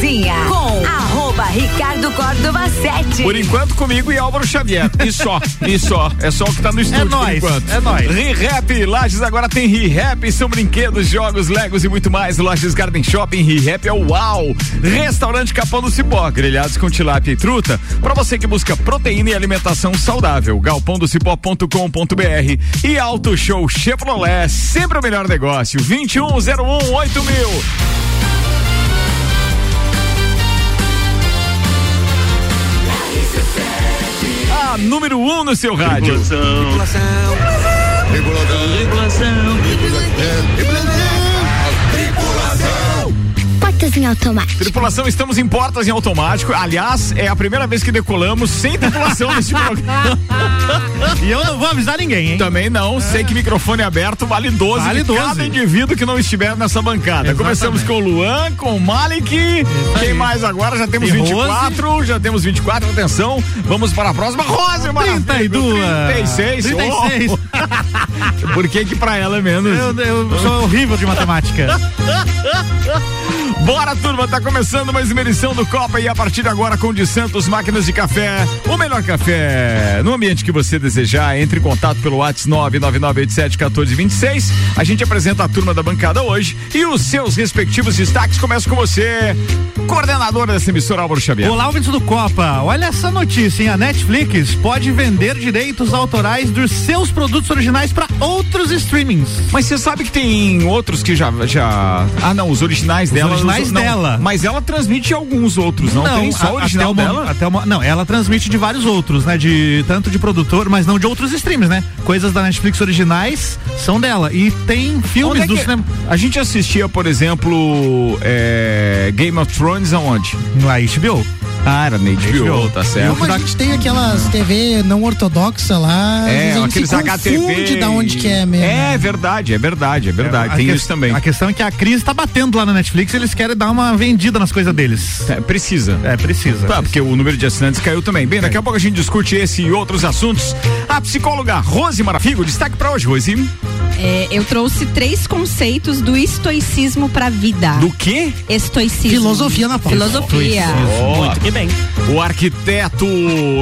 Cozinha com arroba Ricardo Córdova 7. Por enquanto comigo e Álvaro Xavier. E só, e só. É só o que tá no estúdio é nóis, por enquanto. É nóis. ReHap, Lages agora tem ReHap, são brinquedos, jogos, legos e muito mais. Lages Garden Shopping, ReHap é o UAU. Restaurante Capão do Cipó, grelhados com tilápia e truta. Para você que busca proteína e alimentação saudável, galpondocipó.com.br e Auto Show Chevrolet, sempre o melhor negócio. 2101 8000. A número 1 um no seu rádio. Tripulação. Tripulação. Tripulação. Portas em automático. Tripulação, estamos em portas em automático. Aliás, é a primeira vez que decolamos sem tripulação nesse programa. E eu não vou avisar ninguém, hein? Também não, sei que microfone aberto vale 12 Vale de 12. cada indivíduo que não estiver nessa bancada. Exatamente. Começamos com o Luan, com o Malik. Quem mais agora? Já temos E 24, já temos 24, atenção. Vamos para a próxima. Rose, maravilha. 32. 36. 36. Oh. Por que que pra ela é menos? Eu, eu sou horrível de matemática. Bora, turma, tá começando mais uma edição do Copa e a partir de agora com de Santos Máquinas de Café, o melhor café no ambiente que você desejar. Entre em contato pelo WhatsApp 999871426. A gente apresenta a turma da bancada hoje e os seus respectivos destaques. Começa com você, coordenadora dessa emissora Álvaro Xavier. Olá, ouvintes do Copa. Olha essa notícia, hein? A Netflix pode vender direitos autorais dos seus produtos originais para outros streamings. Mas você sabe que tem outros que já. já... Ah, não, os originais dela. originais os- não, dela. Mas ela transmite alguns outros, não, tem só a- original até dela? até não, ela transmite de vários outros, né? De tanto de produtor, mas não de outros streams, né? Coisas da Netflix originais são dela e tem filmes é do cinema A gente assistia, por exemplo, é, Game of Thrones aonde? na HBO. Ah, era na HBO, HBO. tá certo. Como a gente tem aquelas TV não ortodoxa lá, É, a gente aqueles HTV. da onde que é mesmo. É verdade, é verdade, é verdade. A tem que- isso também. A questão é que a crise tá batendo lá na Netflix, e eles querem dar uma vendida nas coisas deles. É, precisa. É, precisa. Tá, porque o número de assinantes caiu também. Bem, daqui a pouco a gente discute esse e outros assuntos. A psicóloga Rose Marafigo, destaque pra hoje, Rose. É, eu trouxe três conceitos do estoicismo pra vida. Do quê? Estoicismo. Filosofia na pauta. Filosofia. Muito que bem. O arquiteto,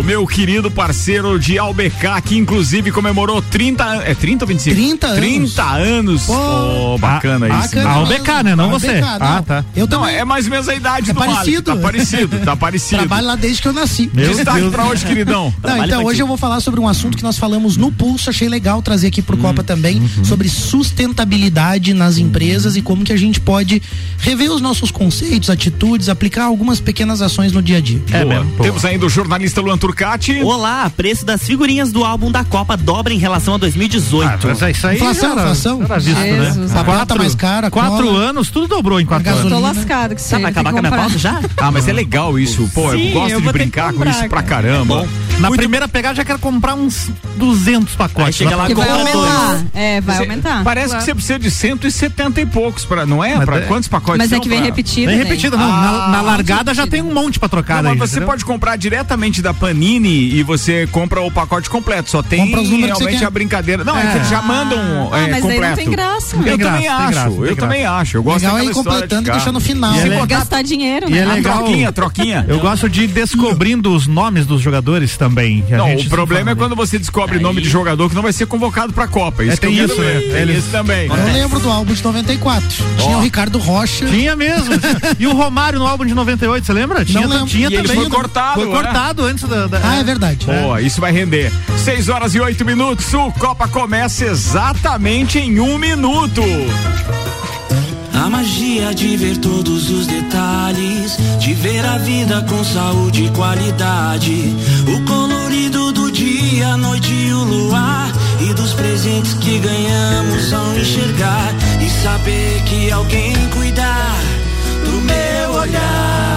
meu querido parceiro de Albecar, que inclusive comemorou 30 anos. É 30 ou 25? 30 anos. 30 anos. Pô, Pô, bacana ah, isso. Bacana. O BK, né? Não você. BK, Ah, não. tá. Eu Não, também é mais ou menos a idade É do Malik. parecido. Tá parecido, tá parecido. trabalho lá desde que eu nasci. Meu Destaque Deus. pra hoje, queridão. Não, então hoje eu vou falar sobre um assunto que nós falamos no Pulso, achei legal trazer aqui pro Hum, Copa também, uhum. sobre sustentabilidade nas empresas e como que a gente pode rever os nossos conceitos, atitudes, aplicar algumas pequenas ações no dia a dia. É Boa. mesmo, boa. Temos ainda o jornalista Luan Turcati. Olá, preço das figurinhas do álbum da Copa dobra em relação a 2018. Ah, mas isso aí Inflação, era, inflação. era visto, Jesus, né? a tá mais cara, a Quatro cola. anos, tudo dobrou em quatro A anos. Tô gasolina. lascado que você Tá, vai acabar com a minha pauta já? Ah, mas é legal isso. Pô, eu Sim, gosto eu de brincar com isso pra cara. caramba. Na Muito- primeira pegada já quero comprar uns 200 pacotes. Aí chega lá Que vai compra aumentar. dois. É, vai Você- aumentar. Parece que você precisa de 170 e poucos para, não é? Mas Pra é- quantos pacotes Mas é que vem pra- repetido. Bem né? repetida, não. Ah, na, na largada já tem um monte pra trocar Não, mas você entendeu? pode comprar diretamente da Panini e você compra o pacote completo. Só tem Compra realmente a brincadeira. Não, é, É. que eles já mandam Ah, é, mas aí completo. não tem graça. Tem Eu graça, também tem acho, graça, eu tem também graça. acho. Eu gosto Legal é ir daquela história completando de e deixar no final. E é legal- contar- Gastar dinheiro, E né? é A legal- troquinha, troquinha. Eu gosto de ir descobrindo os nomes dos jogadores também. A Não, gente o problema é quando você descobre nome de jogador que não vai ser convocado pra Copa. Isso É, tem isso, né? Tem Eles- isso também. Eu lembro do álbum de 94. Tinha o Ricardo Rocha. né? Tinha mesmo. e o Romário no álbum de 98, você lembra? Tinha, lembro. tinha E ele também. foi cortado, Foi né? cortado antes da. da- Ah, é verdade. Boa, isso vai render. 6 horas e 8 minutos. O Copa começa exatamente em um minuto. A magia de ver todos os detalhes, de ver a vida com saúde e qualidade. O e o luar. E dos presentes que ganhamos ao enxergar. E saber que alguém cuidar do meu olhar.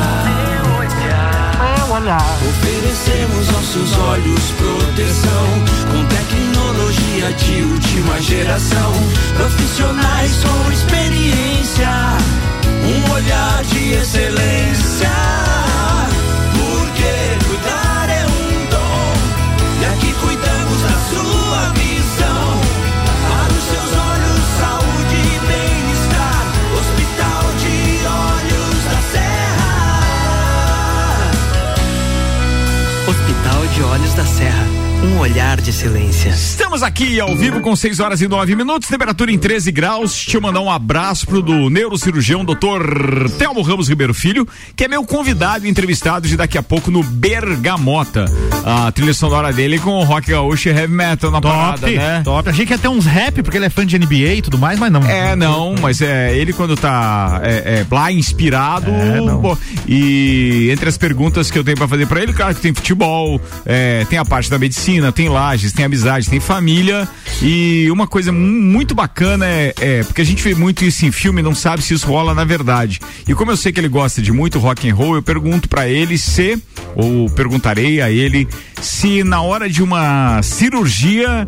Oferecemos aos seus olhos proteção com tecnologia de última geração. Profissionais com experiência, um olhar de excelência. de Olhos da Serra olhar de excelência. Estamos aqui ao vivo com 6 horas e 9 minutos, temperatura em 13 graus. Deixa eu mandar um abraço pro do neurocirurgião doutor Telmo Ramos Ribeiro Filho, que é meu convidado e entrevistado de daqui a pouco no Bergamota. A trilha sonora dele com o rock gaúcho e heavy metal na Top, parada, né? top. Achei que ia ter uns rap, porque ele é fã de NBA e tudo mais, mas não. É, não, mas é ele quando tá é, é, lá inspirado. É, não. pô, e entre as perguntas que eu tenho pra fazer pra ele, claro que tem futebol, é, tem a parte da medicina, tem lajes, tem amizade, tem família. E uma coisa mu- muito bacana é, é porque a gente vê muito isso em filme não sabe se isso rola na verdade. E como eu sei que ele gosta de muito rock and roll, eu pergunto pra ele se, ou perguntarei a ele, se na hora de uma cirurgia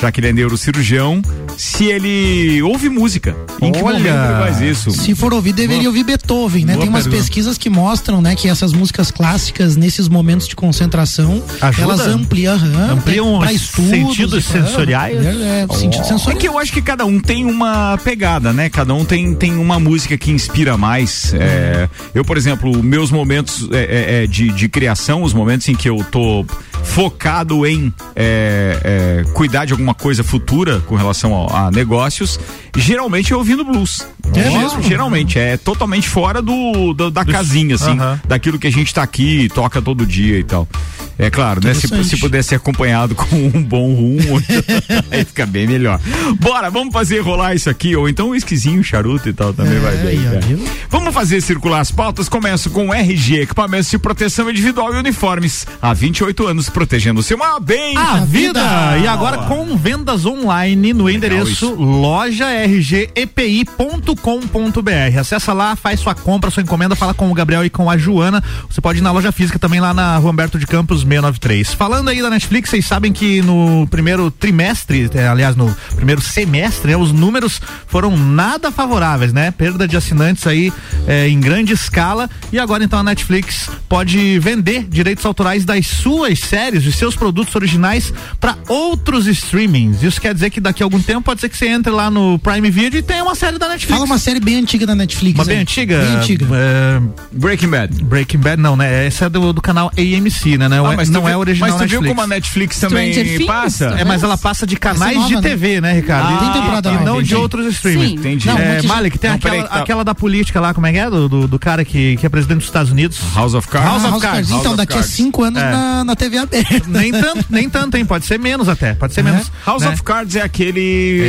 já que ele é neurocirurgião, se ele ouve música. Em que Olha! momento ele faz isso? Se for ouvir, deveria ouvir Beethoven, né? Boa Tem umas pergunta. pesquisas que mostram, né, que essas músicas clássicas, nesses momentos de concentração, Ajuda? elas ampliam, aham, Ampliam pra os estudos, sentidos e sensoriais? É, é, sentido É sensorial. que eu acho que cada um tem uma pegada, né? Cada um tem, tem uma música que inspira mais. É, eu, por exemplo, meus momentos é, é, é, de, de criação, os momentos em que eu tô focado em é, é, cuidar de alguma coisa futura com relação ao- a, negócios, geralmente eu ouvindo blues. É Ge- mesmo? Geralmente, é totalmente fora do, do- da casinha, assim, Aham. daquilo que a gente tá aqui e toca todo dia e tal. É claro, né? Se, se pudesse ser acompanhado com um bom rum, aí fica bem melhor. Bora, vamos fazer rolar isso aqui, ou então um esquisinho, charuto e tal, também vai bem. né? Vamos fazer circular as pautas. Começo com RG, equipamentos de proteção individual e uniformes. Há 28 anos, protegendo o seu maior bem. A vida! vida! E agora com vendas online no endereço isso. lojargepi.com.br. Acessa lá, faz sua compra, sua encomenda, fala com o Gabriel e com a Joana. Você pode ir na loja física também lá na Rua Humberto de Campos 693. Falando aí da Netflix, vocês sabem que no primeiro trimestre, eh, aliás, no primeiro semestre, né, os números foram nada favoráveis, né? Perda de assinantes aí eh, em grande escala. E agora então a Netflix pode vender direitos autorais das suas séries, dos seus produtos originais para outros streamings. Isso quer dizer que daqui a algum tempo pode ser que você entre lá no Prime Video e tenha uma série da Netflix. Fala uma série bem antiga da Netflix. Uma bem aí. antiga. Bem antiga. é, Breaking Bad. Breaking Bad, não, né? Essa é do, do canal AMC, né? Não, Ah, é, mas tu não viu- é original Mas tu viu Netflix. como a Netflix também Stranger Things? passa? É, mas ela passa de canais nova, de né? TV, né, Ricardo? Ah, tem temporada e não de outros streamers. Sim. Entendi. Não, é, Malik, tem Não, aquela, tá- aquela da política lá, como é que é? Do, do, do cara que, que é presidente dos Estados Unidos. House of Cards. House Ah, of House of Cards. Então, of daqui a cinco anos É. na, na TV aberta. nem tanto, nem tanto, hein? Pode ser menos até. Pode ser menos. House né? of Cards é aquele.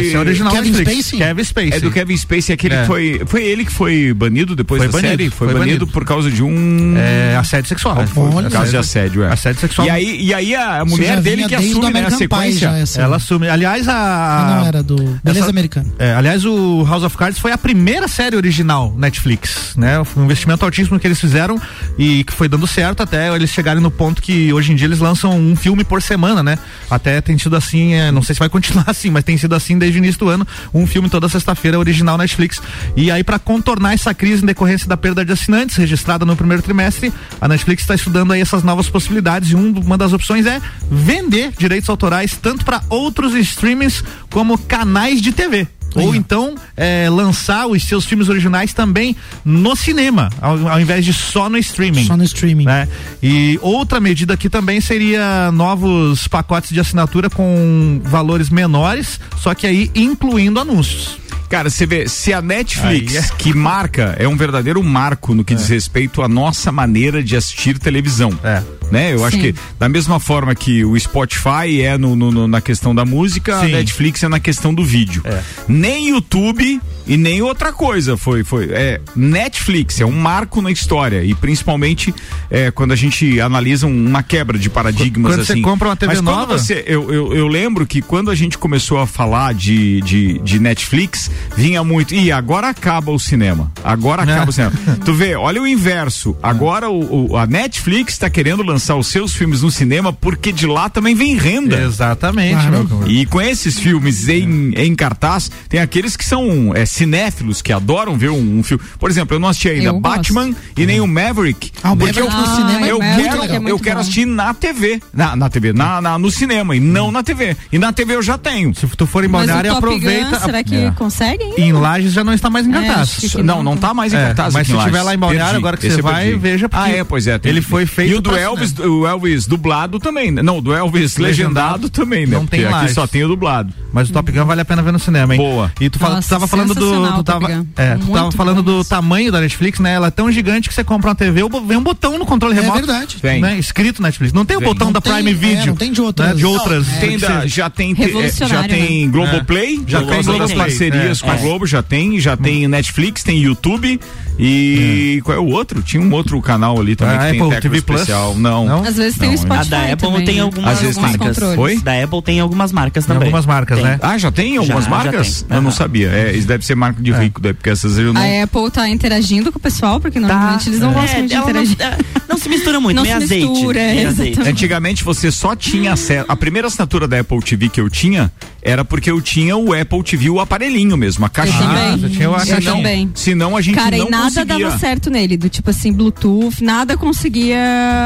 Esse é o original Kevin Netflix. Spacey? Kevin Spacey. É do Kevin Spacey, aquele É. que foi. Foi ele que foi banido depois Foi da banido, série? Foi, foi banido, banido. por causa de um. É, assédio sexual. Olha. por causa de assédio, é. Assédio sexual. E aí, e aí a mulher dele que assume né, a sequência. Ela assume. Aliás, a. Não, era do Beleza essa- Americana. É, aliás, o House of Cards foi a primeira série original Netflix, né? Foi um investimento altíssimo que eles fizeram e que foi dando certo até eles chegarem no ponto que hoje em dia eles lançam um filme por semana, né? Até tem sido assim, é, não sei se vai continuar assim, mas tem sido assim desde o início do ano, um filme toda sexta-feira original Netflix. E aí para contornar essa crise em decorrência da perda de assinantes registrada no primeiro trimestre, a Netflix está estudando aí essas novas possibilidades e um- uma das opções é vender direitos autorais tanto para outros streamings como canais de TV. Ou então é, lançar os seus filmes originais também no cinema, ao, ao invés de só no streaming. Só no streaming. Né? E outra medida aqui também seria novos pacotes de assinatura com valores menores, só que aí incluindo anúncios. Cara, você vê, se a Netflix, é. que marca, é um verdadeiro marco no que diz respeito à nossa maneira de assistir televisão. É. Né? Eu acho Sim. que, da mesma forma que o Spotify é no, no- no- na questão da música, Sim. a Netflix é na questão do vídeo. É. Nem YouTube e nem outra coisa foi. foi é, Netflix é um marco na história e principalmente é, quando a gente analisa um- uma quebra de paradigmas Quando você assim. compra uma TV Mas nova- você eu, eu, eu lembro que quando a gente começou a falar de, de, de Netflix, vinha muito. E agora acaba o cinema. Agora acaba É. o cinema. Tu vê, olha o inverso. Agora o, o- a Netflix está querendo lançar os seus filmes no cinema porque de lá também vem renda. Exatamente, Claro. meu camarada. E com esses filmes em, em cartaz, tem aqueles que são é, cinéfilos, que adoram ver um, um filme. Por exemplo, eu não assisti ainda Eu Batman e nem o Maverick. Ah, o porque Maverick eu, no cinema é eu muito quero. É eu quero bom. assistir na TV. Na, na TV, na, na- no cinema, e não na TV. E na TV eu já tenho. Se tu for em Balneário, aproveita. Gun, será que É. consegue ainda? Em Lages já não está mais em É, cartaz. que não, não não tá. tá mais em É, cartaz mas aqui se em tiver lá em Balneário, Perdi. agora que você vai, veja, porque Ah, é, pois é. ele foi feito E o do Elvis Elvis, o Elvis dublado também, né? Não, do Elvis legendado, Legendado também, né? não tem Porque aqui mais. só tem o dublado. Mas o Top Gun vale a pena ver no cinema, hein? Boa. E tu, fala, tu Nossa, tava falando do. Tu tava, é, tu tava falando do isso. tamanho da Netflix, né? Ela é tão gigante que você compra uma TV, o vem um botão no controle É remoto. verdade. Vem. Né? Escrito Netflix. Não tem o Vem. botão Não da tem, Prime é, Video. não tem de outras. né? De outras. Tem da- já tem, te- é, já tem né? Globoplay, já Já tem tem as Globoplay, parcerias é. com a Globo, já tem, já tem Netflix, tem YouTube e qual é o outro? Tinha um outro canal ali também A que tem Apple TV Plus? especial. Não. Não? Às vezes tem Não, o é. Spotify A da Apple também, tem né? algumas Às vezes tem. controles. Oi? Da Apple tem algumas marcas Tem também. algumas marcas, Tem. né? Ah, já tem algumas Já, já marcas? tem. Eu não sabia. É, isso deve ser marca de rico, deve, porque essas eu não. A Apple tá interagindo com o pessoal, porque normalmente eles não É, gostam de ela não, interagir. é, não se mistura muito, Não meio se azeite. mistura, meio é, azeite. Antigamente você só tinha acesso. A primeira assinatura da Apple TV que eu tinha era porque eu tinha o Apple TV, o aparelhinho mesmo, a caixinha. também. você tinha a Eu caixinha. também. Senão a gente Cara, não e nada conseguia. dava certo nele, do tipo assim, Bluetooth, nada conseguia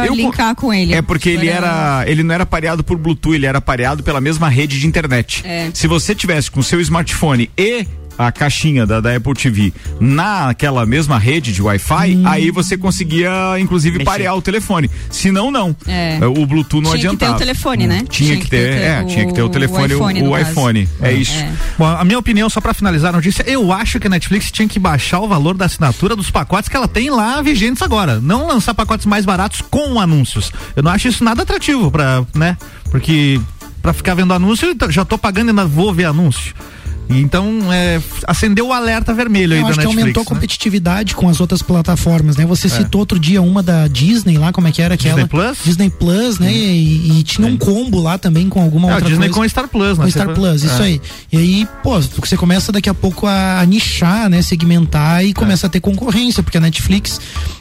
Eu linkar com ele. É porque ele era, ele não era pareado por Bluetooth, ele era pareado pela mesma rede de internet. É. Se você tivesse com seu smartphone e a caixinha da, da Apple TV naquela mesma rede de Wi-Fi, Hum. aí você conseguia, inclusive, Mexer. parear o telefone. Se não, não. É. O Bluetooth não Tinha que ter adiantava. o telefone, né? Tinha, que ter, é, o- tinha que ter o telefone, o, iPhone, o caso. iPhone. É, isso. É. Bom, a minha opinião, só pra finalizar a notícia, eu acho que a Netflix tinha que baixar o valor da assinatura dos pacotes que ela tem lá vigentes agora. Não lançar pacotes mais baratos com anúncios. Eu não acho isso nada atrativo pra, né? Porque pra ficar vendo anúncio, eu já tô pagando e ainda vou ver anúncio. Então, é, acendeu o alerta vermelho aí Eu da acho que Netflix. aumentou a né? competitividade com as outras plataformas, né? Você citou outro dia uma da Disney lá, como é que era aquela? Disney Plus? Disney Plus, né? E, e tinha um combo lá também com alguma É, outra Disney coisa. com Star Plus, né? Com Star Plus, isso É. aí. E aí, pô, você começa daqui a pouco a nichar, né? Segmentar e começa a ter concorrência, porque a Netflix,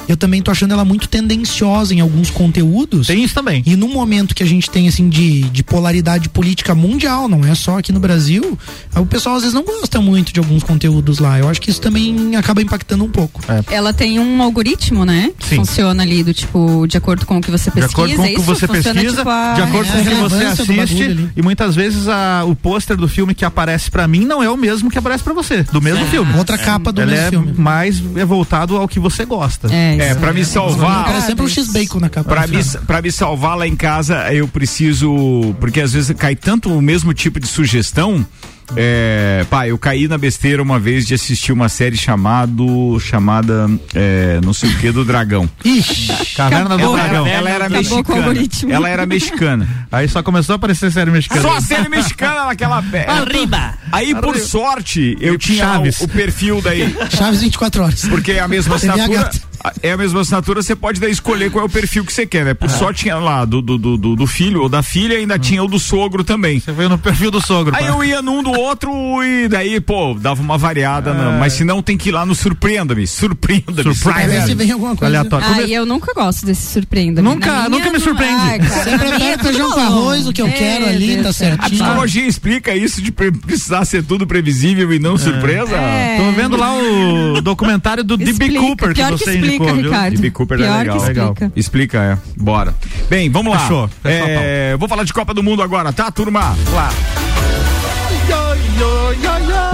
eu também tô achando ela muito tendenciosa em alguns conteúdos. Tem isso também. E no momento que a gente tem, assim, de, de polaridade política mundial, não é só aqui no Brasil, o pessoal às vezes não gosta muito de alguns conteúdos lá. Eu acho que isso também acaba impactando um pouco. Ela tem um algoritmo, né? Que Sim. Funciona ali do tipo, de acordo com o que você De pesquisa. acordo com o que você funciona, pesquisa, tipo, a- de acordo é, com o que você assiste, e muitas vezes a- o pôster do filme que aparece pra mim não é o mesmo que aparece pra você, do mesmo filme. Outra capa do Ele mesmo é filme. mais é voltado ao que você gosta. É, É, isso. pra me salvar. Era sempre um X-Bacon na capa. Pra me, pra me salvar lá em casa, eu preciso. Porque às vezes cai tanto o mesmo tipo de sugestão. É, pá, eu caí na besteira uma vez de assistir uma série chamado, chamada é, não sei o que do dragão. Ixi, Caverna do Ela Dragão. era, ela era Acabou mexicana. Ela era mexicana. Aí só começou a aparecer série mexicana. Só a série mexicana naquela pe- Arriba! Aí, por sorte, eu tinha Chaves. o, o perfil daí. Chaves 24 horas. Porque é a mesma assinatura. É a mesma assinatura, você pode daí escolher qual é o perfil que você quer, né? Por sorte tinha lá do, do, do, do- filho ou da filha, ainda tinha o do sogro também. Você veio no perfil do sogro. Aí pá. eu ia num do outro e daí, pô, dava uma variada, né? mas se não tem que ir lá no Surpreenda-me, surpreenda-me. Vê se surpreenda-me. vem alguma coisa. Aleatório. Ah, e eu nunca gosto desse surpreenda. Nunca- nunca me não- surpreende. Cara, Sempre é é feijão com arroz, o que eu Meu quero ali, tá certinho. A psicologia explica isso de pre- precisar ser tudo previsível e não surpresa? É. Tô vendo lá o documentário do D.B. Explica. Cooper que você explica, indicou, viu? Ricardo. D.B. Cooper é legal. Legal. explica. Explica, é. Bora. Bem, vamos lá. Fechou. Fechou, É, vou falar de Copa do Mundo agora, tá, turma? Lá.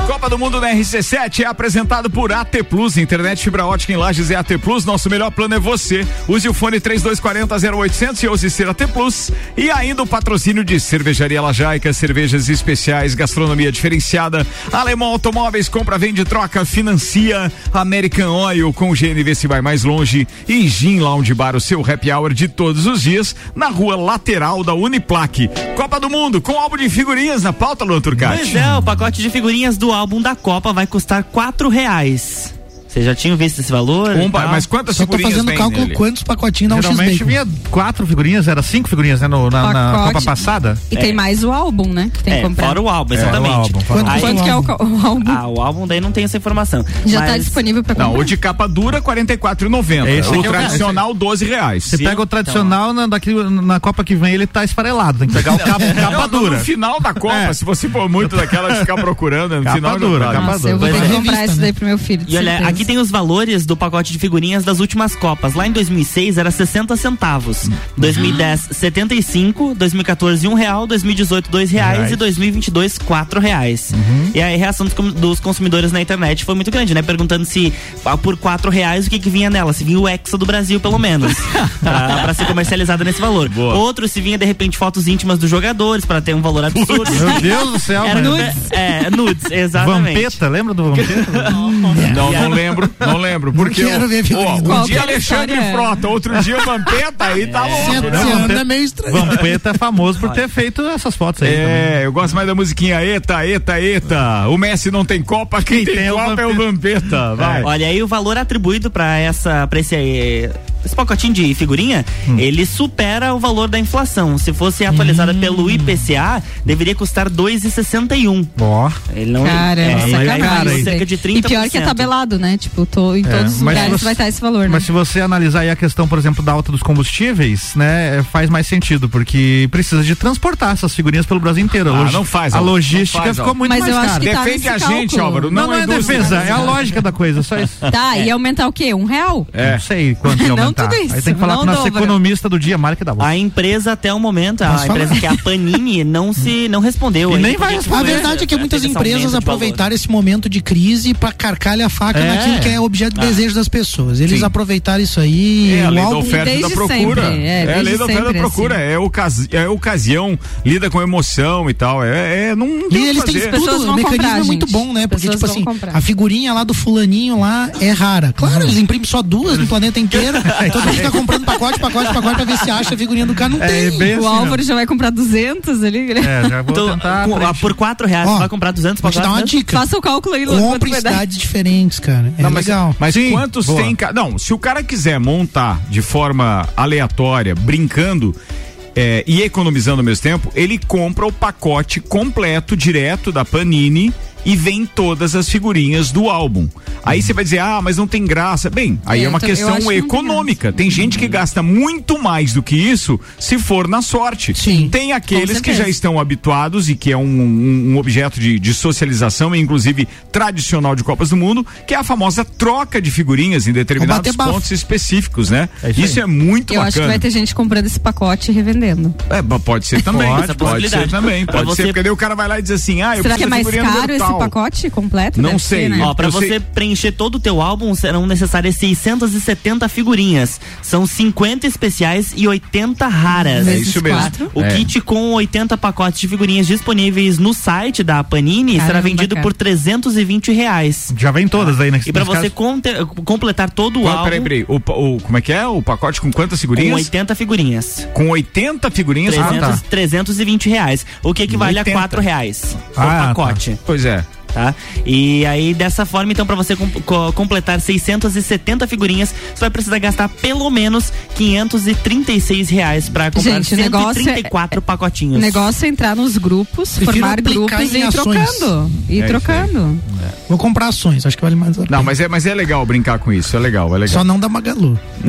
Copa do Mundo na RC7 é apresentado por AT Plus, internet fibra ótica em Lages é AT Plus, nosso melhor plano é você. Use o fone 3240 0800 e use ser AT Plus. E ainda o patrocínio de Cervejaria Lajaica, cervejas especiais, gastronomia diferenciada, Alemão Automóveis, compra, vende, troca, financia, American Oil com GNV se vai mais longe e Gin Lounge Bar, o seu happy hour de todos os dias, na rua lateral da Uniplaque. Copa do Mundo com álbum de figurinhas na pauta, Luan Turcati. Pois é, o pacote de figurinhas do álbum da Copa vai custar quatro reais. Vocês já tinham visto esse valor? Um mas quantas Só tô figurinhas fazendo tem cálculo nele? quantos pacotinhos dá um Geralmente X-Bacon. vinha quatro figurinhas, era cinco figurinhas, né? no- na, na. Copa passada. E tem mais o álbum, né? Que tem que É, comprar. fora o álbum, exatamente. o álbum, fora o álbum. Aí- Quanto que é o, o álbum? Ah, o álbum daí não tem essa informação. Já Mas- tá disponível pra comprar. Não, o de capa dura R$ 44,90. Esse o é o- tradicional 12 reais. Você pega o tradicional, na, daqui, na Copa que vem ele tá esfarelado. Tem que pegar o capa, capa Não, dura. No final da Copa, É. se você for muito daquela de ficar procurando, no Capa final dura, capa Nossa, eu vou é que comprar isso né? daí pro meu filho. E olha. Aqui tem os valores do pacote de figurinhas das últimas Copas. Lá em 2006 era 60 centavos. 2010, 75. 2014, 1 real. 2018, 2 reais. Reais. E 2022, 4 reais. E aí a reação dos, consumidores na internet foi muito grande, né? Perguntando se ah, por 4 reais o que, que vinha nela. Se vinha o Hexa do Brasil, pelo menos. pra, pra ser comercializada nesse valor. Boa. Outro, se vinha de repente fotos íntimas dos jogadores, pra ter um valor absurdo. Meu Deus do céu, Era mas- nudes. É, nudes, exatamente. Vampeta, lembra do Vampeta? Não, não lembro, não lembro. Porque ó, um dia é Alexandre história? Frota, outro dia Vampeta, aí tá louco. Você né? você anda meio estranho. Vampeta é famoso por ter feito essas fotos aí. também. É, eu gosto mais da musiquinha Eta, Eta, Eta. O Messi não tem Copa, quem, tem, tem é o Copa é o Vampeta. Vai. Olha aí o valor atribuído pra essa para esse, eh, esse pacotinho de figurinha, Hum. ele supera o valor da inflação. Se fosse atualizada Hum. pelo IPCA, deveria custar 2,61. Ó. Ele não Cara, é, é, ele sacanagem. caiu isso cerca de 30%. E pior que é tabelado, né? Tipo, tô, em todos os mas lugares você- vai estar esse valor, né? Mas se você analisar aí a questão, por exemplo, da alta dos combustíveis, né, é, faz mais sentido, porque precisa de transportar essas figurinhas pelo Brasil inteiro. Ah, não faz, A logística faz, ficou muito Mas mais eu acho cara. que tá Defende a nesse gente, cálculo. Álvaro. Não, Não, não é defesa, é a lógica da coisa, só isso. Tá, ia aumentar o quê? Um real? É. Não sei quanto ia Não aumentar. tudo isso, Aí tem que falar não com o nosso dobra. economista do dia, Mark da A empresa até o momento, a empresa que é a Panini não se não respondeu. E nem vai responder. A verdade é que muitas empresas aproveitaram esse momento de crise pra carcar a faca É. naquilo que é objeto de desejo das pessoas. Eles Sim. aproveitaram isso aí. É a lei da oferta e da procura. sempre, é, a lei da oferta e da procura. assim. É, ocasi é ocasião, lida com emoção e tal. É, é não, não E eles têm tudo, o mecanismo comprar, é muito gente. bom, né? Porque, tipo assim, comprar. a figurinha lá do fulaninho lá é rara. Claro, eles imprimem só duas no planeta inteiro. Todo mundo fica comprando pacote, pacote, pacote pra ver se acha a figurinha do cara. Não É, tem. bem o assim, Álvaro já vai comprar 200 ali. né? É, já vou Então, tentar. com- por 4 reais, Ó, vai comprar 200 Vou te dar uma pacotes, né? dica. Faça o cálculo aí, Lu, quanto Compre em vai dar. cidades diferentes, cara. É Não, mas, legal. mas Sim, quantos boa. tem. ca- Não, se o cara quiser montar de forma aleatória, brincando. é, e economizando ao mesmo tempo, ele compra o pacote completo direto da Panini e vem todas as figurinhas do álbum. Aí você vai dizer, ah, mas não tem graça. Bem, aí É, é uma eu eu questão não tem econômica. Tem, gente que gasta muito mais do que isso se for na sorte. Sim. Tem aqueles que já estão habituados e que é um, um- um objeto de, de socialização, inclusive tradicional de Copas do Mundo, que é a famosa troca de figurinhas em determinados pontos específicos, né? É isso isso é muito Eu acho que bacana. vai ter gente comprando esse pacote e revendendo. É, pode ser também. Pode, Pode, ser também. Pode ser, porque daí o cara vai lá e diz assim: ah, eu Será que é preciso mais figurinha caro número esse pacote completo? Não sei. ser, né? Ó, pra Eu você sei- preencher todo o teu álbum serão necessárias 670 figurinhas. São 50 especiais e 80 raras. É isso mesmo. quatro. O É. kit com 80 pacotes de figurinhas disponíveis no site da Panini será Caramba, vendido cara. por 320 reais. Já vem todas aí, né? E pra você completar todo o Qual- álbum peraí, peraí. O, o- como é que é? O pacote com quantas com figurinhas? 80 figurinhas. Com 80 figurinhas? 300, Ah, tá. 320 reais. O que equivale 80. a 4 reais. Ah, o tá. pacote. Pois é. Tá? E aí, dessa forma, então, pra você com- co- completar 670 figurinhas, você vai precisar gastar pelo menos 536 reais pra comprar Gente, o negócio é- 134 pacotinhos. O negócio é entrar nos grupos, Prefiro formar grupos e ir trocando. E É trocando. Vou comprar ações, acho que vale mais a pena. Não, mas é, mas é legal brincar com isso. É legal, é legal. Só não da Magalu.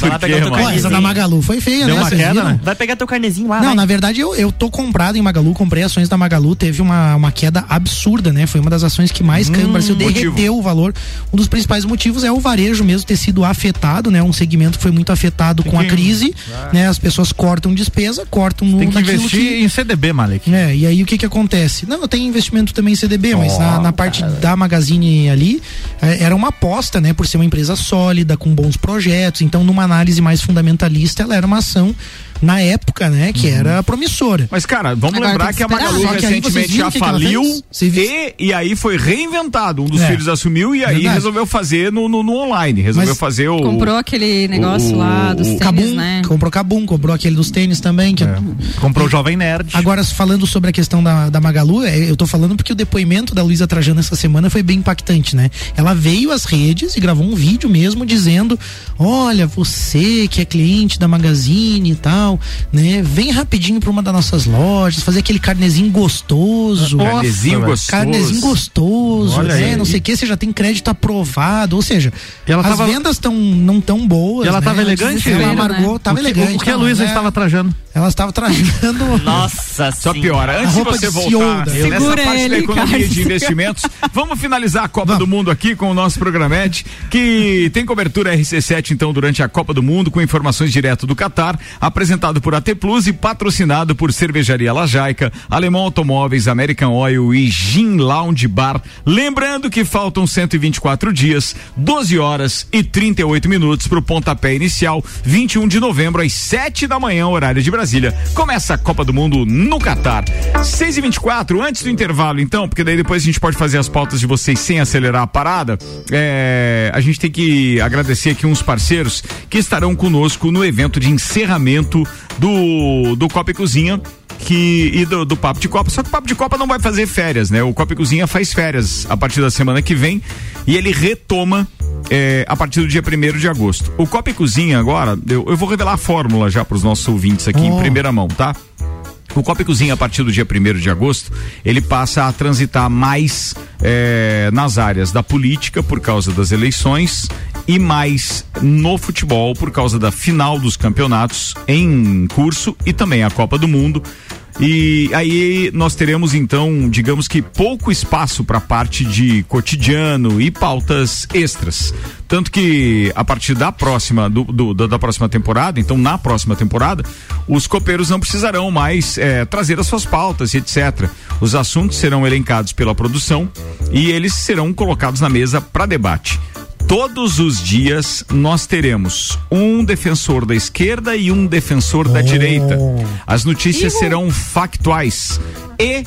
Mano? Pô, essa da. Magalu foi feia, Deu né? uma queda, né? Vai pegar teu carnezinho lá, Não, vai. na verdade eu, eu tô comprado em Magalu, comprei ações da Magalu, teve uma, uma queda absurda, né? Foi uma das ações que mais caiu no Brasil, derreteu motivo. o valor. Um dos principais motivos é o varejo mesmo ter sido afetado, né? Um segmento que foi muito afetado com a que- crise, né? As pessoas cortam despesa, cortam no Tem que investir em CDB, Malek. É, e aí o que que acontece? Não, eu tenho investimento também em CDB, mas na, na parte da Magazine ali, é, era uma aposta, né, por ser uma empresa sólida, com bons projetos, então numa análise mais fundamentalista, ela era uma ação na época, né, que era promissora. Mas, cara, vamos Agora lembrar que que a. Magalu Só recentemente já faliu e, e aí foi reinventado. Um dos É. filhos assumiu e aí Verdade. resolveu fazer no, no, no online. Resolveu Mas fazer o. Comprou aquele negócio o- lá dos o tênis, Cabum, né? comprou Cabum, comprou aquele dos tênis também, que É. Comprou o Jovem Nerd. Agora, falando sobre a questão da, da Magalu, é, eu tô falando porque o depoimento da Luísa Trajano essa semana foi bem impactante, né? Ela veio às redes e gravou um vídeo mesmo dizendo: Olha, você que é cliente da Magazine e tal, né? Vem rapidinho pra uma das nossas lojas, fazer aquele carnezinho gostoso. Carnezinho Nossa, gostoso. Carnezinho gostoso, Olha né? aí. Não sei o que, você já tem crédito aprovado. Ou seja, ela as tava- vendas tão, não tão boas. E ela né? tava elegante? Ela né? amargou, tava o que, elegante. o que a Luísa né? estava trajando? Ela estava trajando. Nossa Só senhora. piora. Antes de você de voltar Ciolda. nessa Segura parte da ele, economia Carlos. de investimentos, vamos finalizar a Copa Vamos. do Mundo aqui com o nosso programete, que tem cobertura RC7 então durante a Copa do Mundo, com informações direto do Catar, apresentado por AT Plus e patrocinado por Cervejaria Lajaica, Alemão Automóveis, American Oil e Gin Lounge Bar. Lembrando que faltam 124 dias, 12 horas e 38 minutos para o pontapé inicial, 21 de novembro, às 7 da manhã, horário de Brasília. Começa a Copa do Mundo no Catar. 6 e 24 antes do intervalo, então, porque daí depois a gente pode fazer as pautas de vocês sem acelerar a parada. É, a gente tem que agradecer aqui uns parceiros que estarão conosco no evento de encerramento do, do Copa e Cozinha que e do, do Papo de Copa. Só que o Papo de Copa não vai fazer férias, né? O Copa e Cozinha faz férias a partir da semana que vem e ele retoma é, a partir do dia 1 de agosto. O Copa e Cozinha agora, eu, eu vou revelar a fórmula já para os nossos ouvintes aqui em Oh. primeira mão, tá? O Copa e Cozinha, a partir do dia 1 de agosto, ele passa a transitar mais eh, nas áreas da política por causa das eleições e mais no futebol por causa da final dos campeonatos em curso e também a Copa do Mundo. E aí nós teremos então, digamos que pouco espaço para parte de cotidiano e pautas extras. Tanto que a partir da próxima do, do- da, próxima temporada, então na próxima temporada, os copeiros não precisarão mais eh, trazer as suas pautas etc. Os assuntos serão elencados pela produção e eles serão colocados na mesa para debate. Todos os dias nós teremos um defensor da esquerda e um defensor da direita. As notícias serão factuais e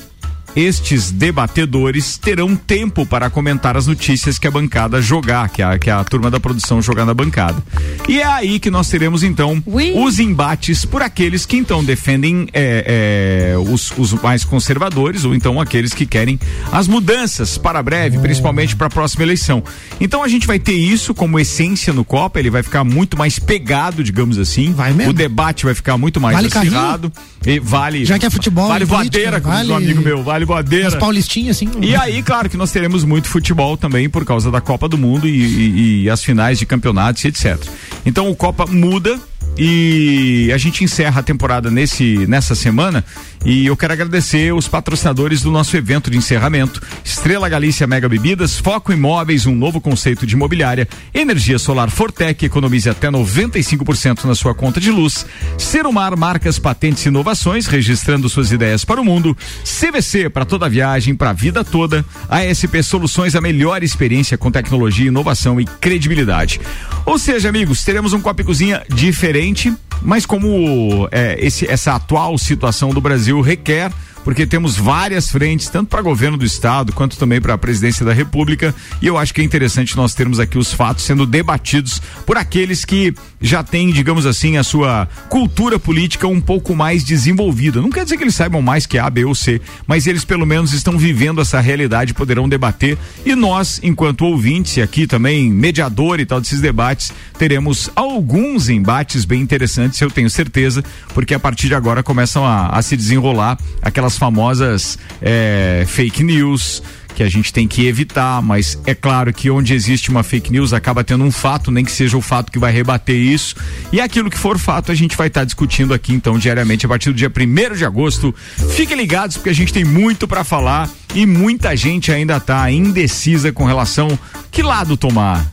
estes debatedores terão tempo para comentar as notícias que a bancada jogar, que a, que a turma da produção jogar na bancada. E é aí que nós teremos então Ui. os embates por aqueles que então defendem é, é, os, os mais conservadores ou então aqueles que querem as mudanças para breve, principalmente para a próxima eleição. Então a gente vai ter isso como essência no Copa, ele vai ficar muito mais pegado, digamos assim. Vai mesmo. O debate vai ficar muito mais Vale acirrado. E vale. Já que é futebol Vale e política, voadeira, como um amigo meu, vale voadeira. As paulistinhas, assim. E aí, claro que nós teremos muito futebol também por causa da Copa do Mundo e, e- e as finais de campeonatos e etc. Então o Copa muda e a gente encerra a temporada nesse nessa semana e eu quero agradecer os patrocinadores do nosso evento de encerramento: Estrela Galícia Mega Bebidas, Foco Imóveis, um novo conceito de imobiliária, Energia Solar Fortec, economize até 95% na sua conta de luz, Serumar Marcas, Patentes e Inovações, registrando suas ideias para o mundo, CVC para toda viagem, para a vida toda, ASP Soluções, a melhor experiência com tecnologia, inovação e credibilidade. Ou seja, amigos, teremos um Copa e Cozinha diferente, mas como é, esse, essa atual situação do Brasil requer porque temos várias frentes, tanto para governo do estado quanto também para a presidência da República, e eu acho que é interessante nós termos aqui os fatos sendo debatidos por aqueles que já têm, digamos assim, a sua cultura política um pouco mais desenvolvida. Não quer dizer que eles saibam mais que A, B ou C, mas eles pelo menos estão vivendo essa realidade, poderão debater, e nós, enquanto ouvintes e aqui também mediador e tal desses debates, teremos alguns embates bem interessantes, eu tenho certeza, porque a partir de agora começam a, a se desenrolar aquelas famosas eh, fake news que a gente tem que evitar, mas é claro que onde existe uma fake news acaba tendo um fato, nem que seja o fato que vai rebater isso. E aquilo que for fato, a gente vai estar discutindo aqui então diariamente a partir do dia 1 de agosto. Fiquem ligados porque a gente tem muito para falar e muita gente ainda tá indecisa com relação que lado tomar.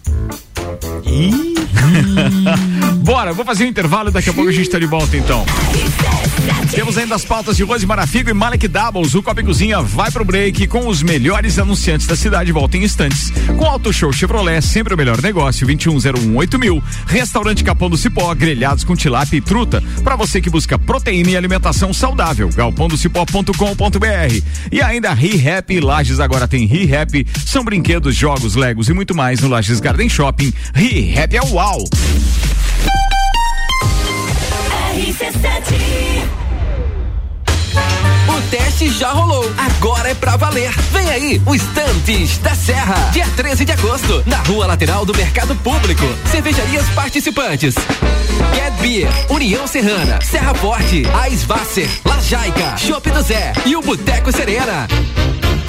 Ih. Bora, vou fazer um intervalo e daqui a pouco a gente tá de volta então. Temos ainda as pautas de Rose Marafigo e Malek Doubles. O Copa Cozinha vai pro break com os melhores anunciantes da cidade. Volta em instantes. Com Auto Show Chevrolet, sempre o melhor negócio, 21018000. mil. Restaurante Capão do Cipó, grelhados com tilápia e truta. para você que busca proteína e alimentação saudável, galpondocipó.com.br. E ainda ReHap Lages agora tem ReHap. São brinquedos, jogos, legos e muito mais no Lages Garden Shopping. ReHap é uau! O teste já rolou, agora é pra valer. Vem aí, o Estantes da Serra, dia 13 de agosto, na rua lateral do Mercado Público. Cervejarias participantes: Get Beer, União Serrana, Serra Forte, Ais Vasser, Lajaica, Shop do Zé e o Boteco Serena.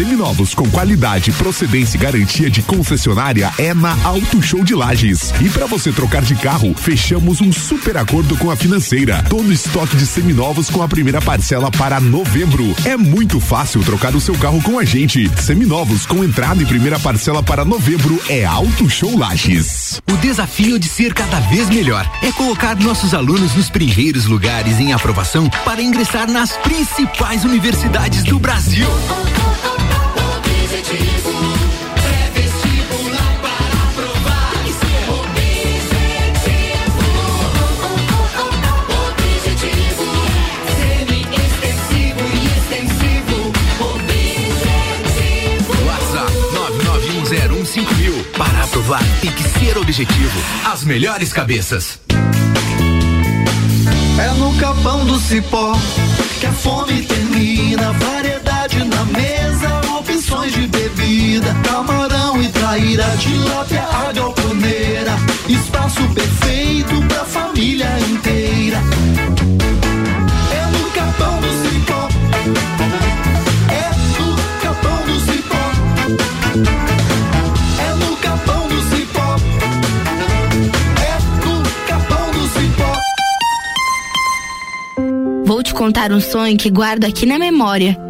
Seminovos com qualidade, procedência e garantia de concessionária é na Auto Show de Lages. E para você trocar de carro, fechamos um super acordo com a financeira. Todo estoque de seminovos com a primeira parcela para novembro. É muito fácil trocar o seu carro com a gente. Seminovos com entrada e primeira parcela para novembro é Auto Show Lages. O desafio de ser cada vez melhor é colocar nossos alunos nos primeiros lugares em aprovação para ingressar nas principais universidades do Brasil. Tem que ser objetivo. As melhores cabeças. É no capão do cipó que a fome termina. Mesa, de bebida. Camarão e traíra, tilápia, a galponeira. Espaço perfeito pra família inteira. É no capão do cipó. É no capão do cipó. É no capão do cipó. É no capão do cipó. Vou te contar um sonho que guardo aqui na memória.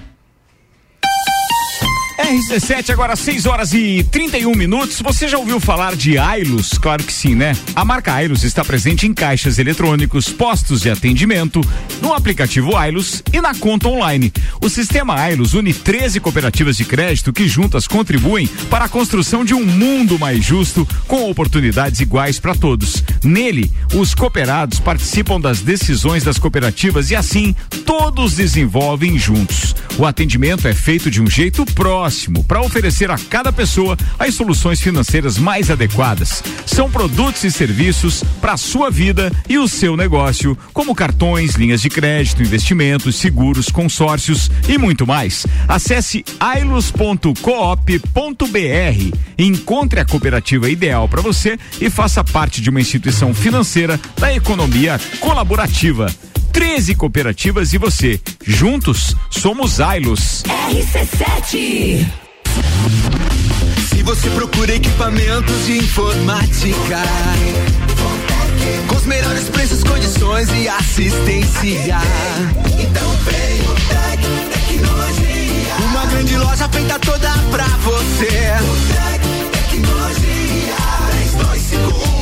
RC7, agora 6 horas e 31 minutos. Você já ouviu falar de Ailos? Claro que sim, né? A marca Ailos está presente em caixas eletrônicos, postos de atendimento, no aplicativo Ailos e na conta online. O sistema Ailos une 13 cooperativas de crédito que juntas contribuem para a construção de um mundo mais justo, com oportunidades iguais para todos. Nele, os cooperados participam das decisões das cooperativas e assim todos desenvolvem juntos. O atendimento é feito de um jeito próximo para oferecer a cada pessoa as soluções financeiras mais adequadas. São produtos e serviços para a sua vida e o seu negócio, como cartões, linhas de crédito, investimentos, seguros, consórcios e muito mais. Acesse ailos.coop.br, encontre a cooperativa ideal para você e faça parte de uma instituição financeira da economia colaborativa. 13 cooperativas e você. Juntos somos Ailos. RC7 Se você procura equipamentos de informática, com os melhores preços, condições e assistência, então vem o Tec Tecnologia. Uma grande loja feita toda pra você. O Tec Tecnologia 32516112.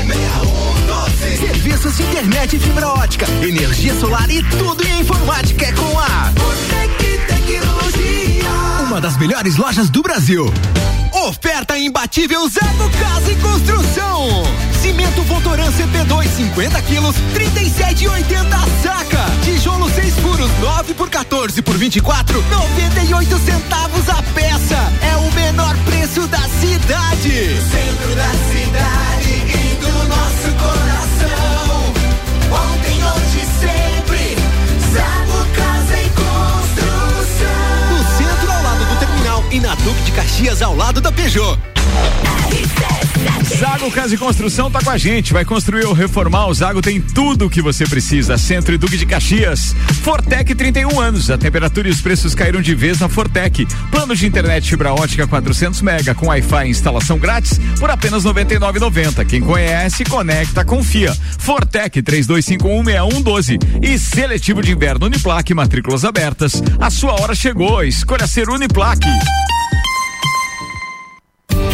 Serviços de internet e fibra ótica, energia solar e tudo em informática é com a Botec Tecnologia. Uma das melhores lojas do Brasil. Oferta imbatível Zago Casa e Construção. Cimento Votoran CP2 50 quilos 37,80 saca. Tijolo 6 furos 9 por 14 por 24 98 centavos Caxias, ao lado da Peugeot. Zago Casa e Construção tá com a gente. Vai construir ou reformar. O Zago tem tudo o que você precisa. Centro e Duque de Caxias. Fortec 31 anos. A temperatura e os preços caíram de vez na Fortec. Planos de internet fibra ótica 400 mega com Wi-Fi e instalação grátis por apenas 99,90. Quem conhece, conecta, confia. Fortec 32516112 e seletivo de inverno Uniplaque matrículas abertas. A sua hora chegou. Escolha ser Uniplaque.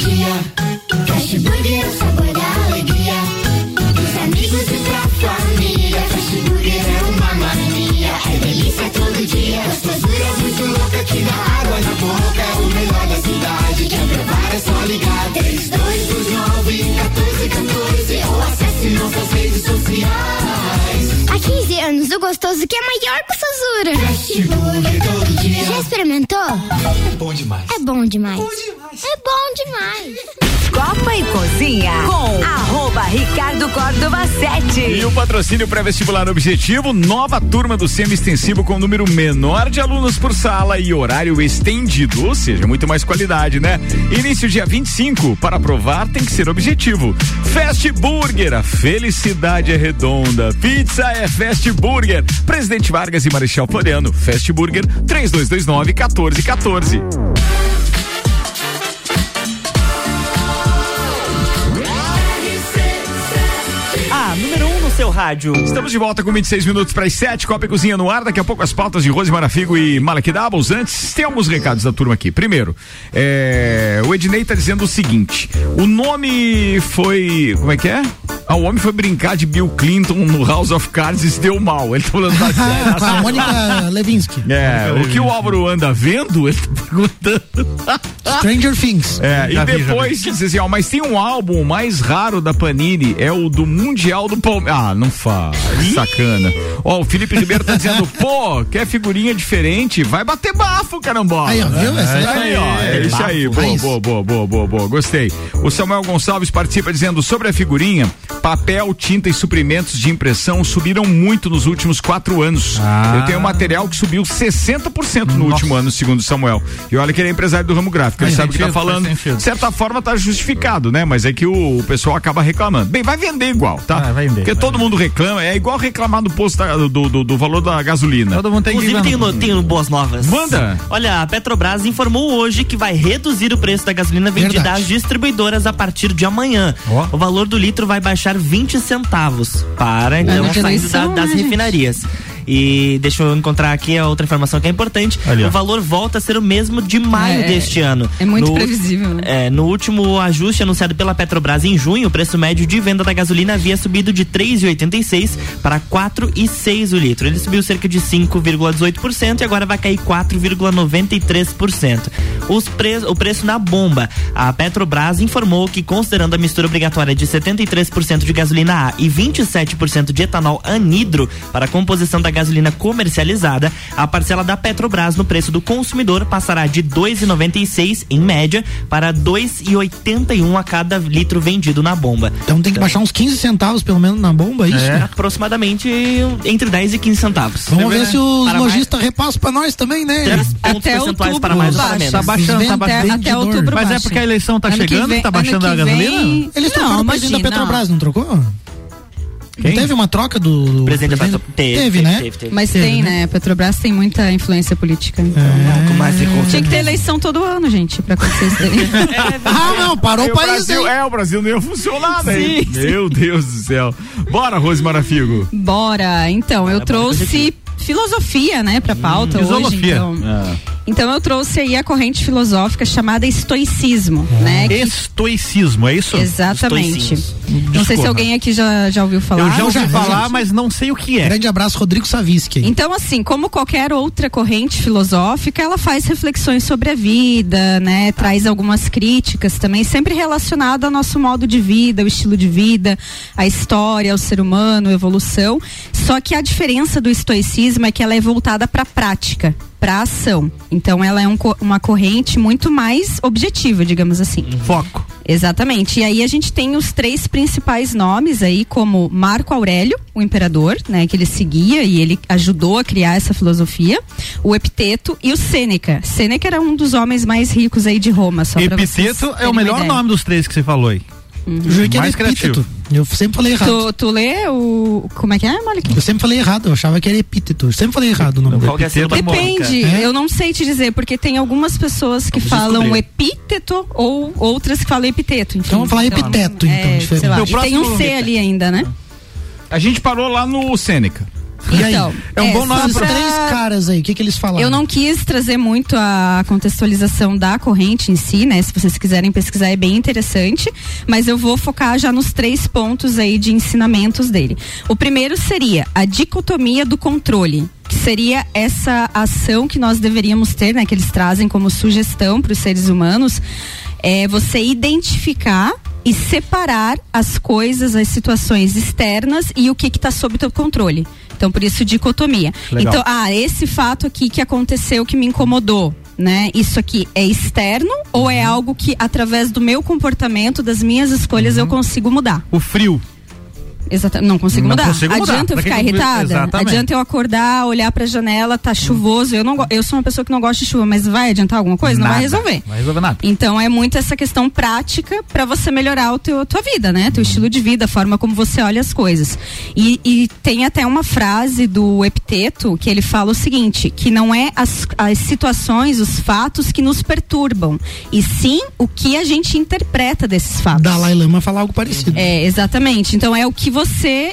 dia. Fast Burger é o sabor da alegria. Dos amigos e pra família. Fast Burger é uma mania. É delícia todo dia. Gostosura muito louca que dá água na boca. É o melhor da cidade. Quer provar é só ligar. 3229 1414 acesse nossas redes sociais. Há 15 anos, o gostoso que é maior que o Sazura. Fast Burger todo dia. Já experimentou? É bom demais. É bom demais. É bom demais. Copa e Cozinha com Ricardo Córdova 7. E o patrocínio pré-vestibular objetivo, nova turma do semi-extensivo com número menor de alunos por sala e horário estendido, ou seja, muito mais qualidade, né? Início dia 25, para aprovar tem que ser objetivo. Fast Burger, a felicidade é redonda. Pizza é Fast Burger. Presidente Vargas e Marechal Floriano, Fast Burger 3229 1414. Seu rádio. Estamos de volta com 26 minutos para as 7, Copa e Cozinha no ar. Daqui a pouco as pautas de Rose Marafigo e Malek Doubles. Antes, tem alguns recados da turma aqui. Primeiro, é, o Ednei tá dizendo o seguinte: o nome foi. Como é que é? Ah, o homem foi brincar de Bill Clinton no House of Cards e se deu mal. Ele tá falando da série. Com a Mônica Levinsky. É, o que o Álvaro anda vendo, ele tá perguntando. Stranger Things. É, Já e depois diz assim, ó, mas tem um álbum mais raro da Panini, é o do Mundial do Palmeiras. Ah, não faz, sacana. Ó, o Felipe Ribeiro tá dizendo, pô, quer figurinha diferente? Vai bater bafo, carambola. Aí, ó, viu? É, Essa aí ó, é é isso aí, bafo. boa, boa, boa, boa, boa, boa, gostei. O Samuel Gonçalves participa dizendo, sobre a figurinha, papel, tinta e suprimentos de impressão subiram muito nos últimos quatro anos. Ah. Eu tenho um material que subiu 60% no último ano, segundo o Samuel. E olha que ele é empresário do ramo gráfico, ele sabe o que tá falando. De certa forma tá justificado, né? Mas é que o, o pessoal acaba reclamando. Bem, vai vender igual, tá? Ah, vai vender, Porque vai todo mundo reclama, é igual reclamar do posto da- do, do, do valor da gasolina. Todo mundo tem que Inclusive, tenho, tenho boas novas. Manda. Olha, a Petrobras informou hoje que vai reduzir o preço da gasolina vendida Verdade. às distribuidoras a partir de amanhã. Ó. O valor do litro vai baixar 20 centavos para, então, eleição, da- das né, gente? E deixa eu encontrar aqui a outra informação que é importante. Ali, o valor volta a ser o mesmo de maio É, deste ano. é muito No- previsível, né? É, no último ajuste anunciado pela Petrobras em junho, o preço médio de venda da gasolina havia subido de 3,86 para 4,6 o litro. Ele subiu cerca de 5,18% e agora vai cair 4,93%. Os pre o preço na bomba. A Petrobras informou que, considerando a mistura obrigatória de 73% de gasolina A e 27% de etanol anidro para a composição da gasolina comercializada, a parcela da Petrobras no preço do consumidor passará de 2,96 em média para 2,81 a cada litro vendido na bomba. Então tem que baixar uns 15 centavos pelo menos na bomba, é isso? É, aproximadamente entre 10 e 15 centavos. Vamos ver se os Para lojistas repassam pra nós também, né? Até percentuais outubro para mais para baixa. Tá baixando, tá Até- baixando. Até outubro Mas é baixa. porque a eleição tá Ano chegando vem- tá baixando a gasolina? vem- Eles trocaram Não, o presidente da. Petrobras, não trocou? Quem? Não teve uma troca do. do Presidente presidente? Teve, Teve, teve, né? teve, teve. Mas Teve, tem, né? né? A Petrobras tem muita influência política. Então. Com mais de Tinha que ter eleição todo ano, gente, pra acontecer isso daí. Ah, não, parou Aí o o país Brasil, é, o Brasil não ia funcionar, né? Sim, Meu Deus do céu. Bora, Rose Marafigo. Bora, então, eu trouxe filosofia, né, pra pauta hoje. filosofia. Então. Ah. então eu trouxe aí a corrente filosófica chamada estoicismo, né? que- Estoicismo, é isso? Exatamente. Estoicismo. Não sei se alguém aqui já, já ouviu falar. Eu já ouvi já falar, gente. mas não sei o que é. Grande abraço, Rodrigo Saviski. Então, assim, como qualquer outra corrente filosófica, ela faz reflexões sobre a vida, né? Traz algumas críticas também, sempre relacionada ao nosso modo de vida, o estilo de vida, a história, o ser humano, a evolução. Só que a diferença do estoicismo é que ela é voltada para prática, para ação. Então ela é um uma corrente muito mais objetiva, digamos assim. Foco. Exatamente. E aí a gente tem os três principais nomes aí, como Marco Aurélio, o imperador, né, que ele seguia e ele ajudou a criar essa filosofia, o Epiteto e o Sêneca. Sêneca era um dos homens mais ricos aí de Roma, só Epiteto é o melhor nome dos três que você falou aí. Eu jurei que era Mais criativo. epíteto. Eu sempre falei errado. Tu, tu lê o. Como é que é, Malik? Eu sempre falei errado, eu achava que era epíteto. Eu sempre falei errado o nome Qual é dele. sílaba Depende, É? eu não sei te dizer, porque tem algumas pessoas que falam descobrir. epíteto ou outras que falam epiteto. Enfim. Então vamos falar epiteto, então, é, diferente. lá. E tem um C ali ainda, né? A gente parou lá no Sêneca. E aí? Então, é um bom nome para três caras aí. O que, que eles falaram? Eu não quis trazer muito a contextualização da corrente em si, né? Se vocês quiserem pesquisar é bem interessante, mas eu vou focar já nos três pontos aí de ensinamentos dele. O primeiro seria a dicotomia do controle, que seria essa ação que nós deveríamos ter, né? Que eles trazem como sugestão para os seres humanos, é você identificar e separar as coisas, as situações externas e o que está sob teu controle. Então, por isso, dicotomia. Legal. Então, ah, esse fato aqui que aconteceu que me incomodou, né? Isso aqui é externo ou é algo que através do meu comportamento, das minhas escolhas eu consigo mudar? O frio. Exatamente, não consigo Não mudar. consigo mudar. Adianta eu Pra ficar irritada? Exatamente. Adianta eu acordar, olhar pra janela, tá chuvoso. Eu não eu sou uma pessoa que não gosta de chuva, mas vai adiantar alguma coisa? Não vai Nada. resolver. Não vai resolver nada. Então é muito essa questão prática para você melhorar o teu a tua vida, né? Teu estilo de vida, a forma como você olha as coisas. E, e tem até uma frase do Epiteto que ele fala o seguinte, que não é as, as situações, os fatos que nos perturbam, e sim o que a gente interpreta desses fatos. Dalai Lama falar algo parecido. É, exatamente. Então é o que você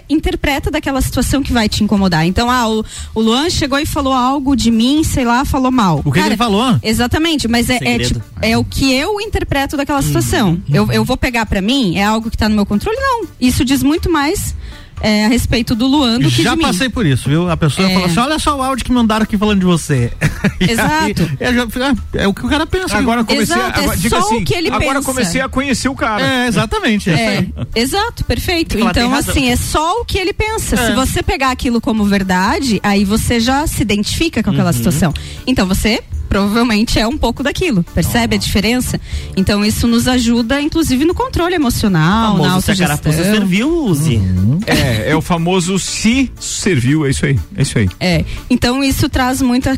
interpreta daquela situação que vai te incomodar. Então, ah, o, o Luan chegou e falou algo de mim, sei lá, falou mal. O que ele falou? Exatamente, mas é, é, tipo, é o que eu interpreto daquela situação. Eu, eu vou pegar pra mim, é algo que tá no meu controle? Não. Isso diz muito mais é, a respeito do Luan do que Já de mim. passei por isso, viu? A pessoa É. falou assim: olha só o áudio que mandaram aqui falando de você. Exato. aí, já ah, é o que o cara pensa. Agora eu comecei a- Exato, é agora, diga só assim, o que ele agora eu pensa. comecei a conhecer o cara. É, exatamente. É, exato, perfeito. Então, assim, é só o que ele pensa. É. Se você pegar aquilo como verdade, aí você já se identifica com aquela Uhum. situação. Então, você provavelmente é um pouco daquilo. Percebe a diferença? Então, isso nos ajuda, inclusive, no controle emocional, na famoso se a autogestão. carapuça serviu, use. É, é o famoso se serviu, é isso aí. É isso aí. É, então isso traz muito a-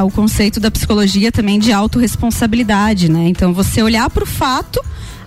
a- o conceito da psicologia também de autorresponsabilidade, né? Então você olhar para o fato,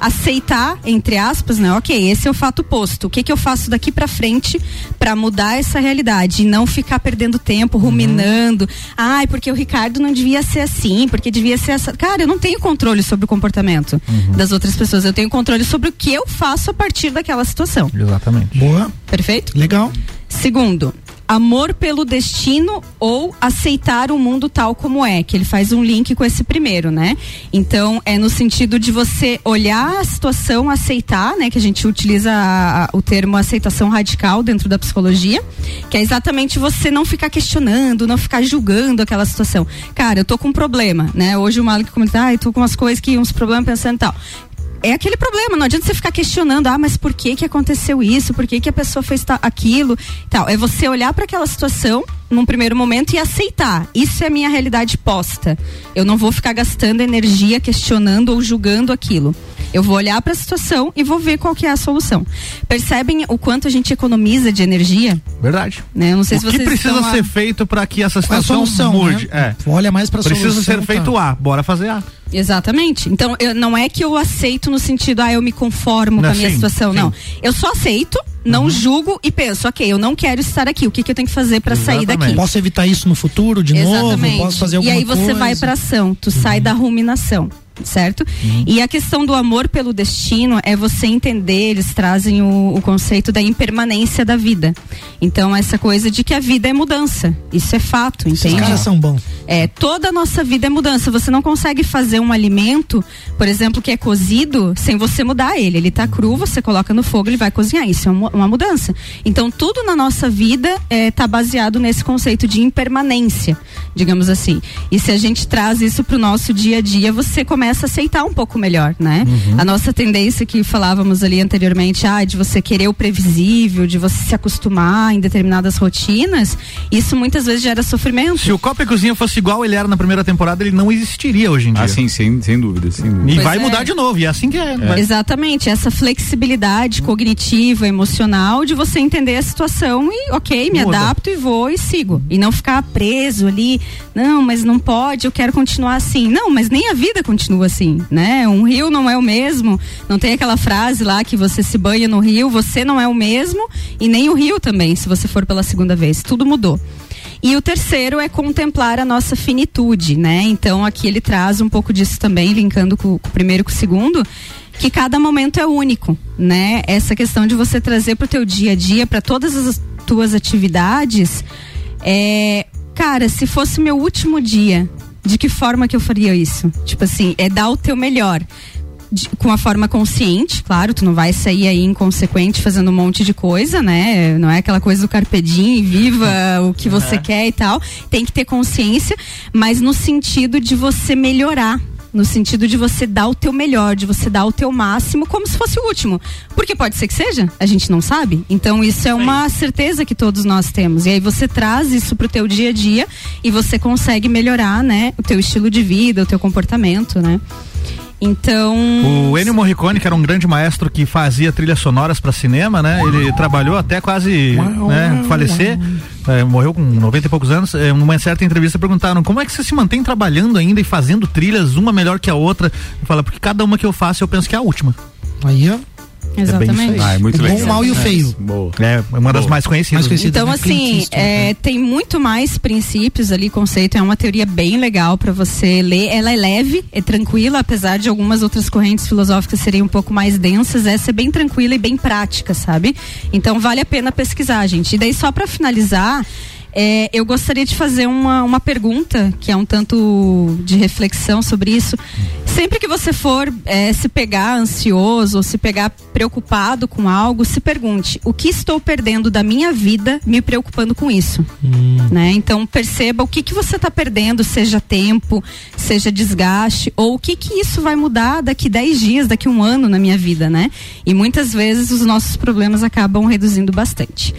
aceitar, entre aspas, né? Ok, esse é o fato posto. O que que eu faço daqui para frente para mudar essa realidade e não ficar perdendo tempo ruminando. Ai, porque o Ricardo não devia ser assim, porque devia ser essa. Cara, eu não tenho controle sobre o comportamento das outras pessoas. Eu tenho controle sobre o que eu faço a partir daquela situação. Exatamente. Boa. Perfeito? Legal. Segundo, amor pelo destino ou aceitar o mundo tal como é, que ele faz um link com esse primeiro, né? Então, é no sentido de você olhar a situação, aceitar, né? Que a gente utiliza a- a- o termo aceitação radical dentro da psicologia, que é exatamente você não ficar questionando, não ficar julgando aquela situação. Cara, eu tô com um problema, né? Hoje o Malik comentou, ah, eu tô com umas coisas que, uns problemas pensando e tal é aquele problema, não adianta você ficar questionando, ah, mas por que que aconteceu isso? Por que que a pessoa fez aquilo? Tal. É você olhar para aquela situação num primeiro momento e aceitar. Isso é a minha realidade posta. Eu não vou ficar gastando energia questionando ou julgando aquilo. Eu vou olhar para a situação e vou ver qual que é a solução. Percebem o quanto a gente economiza de energia? Verdade. Né? Eu não sei o se que vocês precisa estão a- ser feito para que essa Qual é a situação solução, mude? né? É. Olha mais pra Precisa solução, ser feito tá. A, bora fazer A. Exatamente. Então, eu- não é que eu aceito no sentido, ah, eu me conformo Não, com a minha sim, situação, sim. Uhum. não. Eu só aceito, não julgo e penso, ok, eu não quero estar aqui, o que, que eu tenho que fazer para sair daqui? Posso evitar isso no futuro de Exatamente. novo? Posso fazer e alguma aí você coisa? vai pra ação, tu sai da ruminação, certo? E a questão do amor pelo destino é você entender, eles trazem o, o conceito da impermanência da vida. Então, essa coisa de que a vida é mudança. Isso é fato, Esses entende? caras são bons. É, toda a nossa vida é mudança. Você não consegue fazer um alimento, por exemplo, que é cozido, sem você mudar ele. Ele tá cru, você coloca no fogo, ele vai cozinhar. Isso é uma, uma mudança. Então, tudo na nossa vida é, tá baseado nesse conceito de impermanência, digamos assim. E se a gente traz isso pro nosso dia a dia, você começa a aceitar um pouco melhor, né? A nossa tendência que falávamos ali anteriormente, ah, de você querer o previsível, de você se acostumar em determinadas rotinas, isso muitas vezes gera sofrimento. Se o Copa e Cozinha fosse igual ele era na primeira temporada, ele não existiria hoje em dia. Ah, sim, sem, sem dúvida, sem dúvida. E Pois vai é. mudar de novo, e é assim que é. vai. Exatamente, essa flexibilidade cognitiva, emocional, de você entender a situação e, ok, me Muda. adapto e vou e sigo. E não ficar preso ali, não, mas não pode, eu quero continuar assim. Não, mas nem a vida continua assim, né? Um rio não é o mesmo, não tem aquela frase lá que você se banha no rio, você não é o mesmo e nem o rio também, se você for pela segunda vez. Tudo mudou. E o terceiro é contemplar a nossa finitude, né? Então aqui ele traz um pouco disso também, linkando com, com o primeiro e com o segundo, que cada momento é único, né? Essa questão de você trazer para o teu dia a dia, para todas as tuas atividades, é, cara, se fosse meu último dia, de que forma que eu faria isso? Tipo assim, é dar o teu melhor. de- com a forma consciente, claro, tu não vai sair aí inconsequente fazendo um monte de coisa, né? Não é aquela coisa do carpedim, viva o que você quer e tal. Tem que ter consciência, mas no sentido de você melhorar. No sentido de você dar o teu melhor, de você dar o teu máximo, como se fosse o último. Porque pode ser que seja, a gente não sabe. Então isso é uma certeza que todos nós temos. E aí você traz isso pro teu dia a dia e você consegue melhorar, né, o teu estilo de vida, o teu comportamento, né? Então. O Ennio Morricone, que era um grande maestro que fazia trilhas sonoras para cinema, né? Ele trabalhou até quase né, falecer, é, morreu com 90 e poucos anos. É, numa certa entrevista perguntaram como é que você se mantém trabalhando ainda e fazendo trilhas, uma melhor que a outra. Ele fala, porque cada uma que eu faço eu penso que é a última. Aí, ó. Exatamente. Ah, é muito O bom, o mal e o É, feio. Boa. É uma das Boa. mais conhecidas. Mais conhecidas. Então, né? Assim, é, tem muito mais princípios ali, conceito. É uma teoria bem legal para você ler. Ela é leve, é tranquila, apesar de algumas outras correntes filosóficas serem um pouco mais densas. Essa é bem tranquila e bem prática, sabe? Então, vale a pena pesquisar, gente. E daí, só para finalizar. É, eu gostaria de fazer uma, uma pergunta que é um tanto de reflexão sobre isso. Sempre que você for é, se pegar ansioso ou se pegar preocupado com algo, se pergunte: o que estou perdendo da minha vida me preocupando com isso? Né? Então perceba o que, que você está perdendo, seja tempo, seja desgaste, ou o que, que isso vai mudar daqui 10 dias, daqui um ano na minha vida, né? E muitas vezes os nossos problemas acabam reduzindo bastante.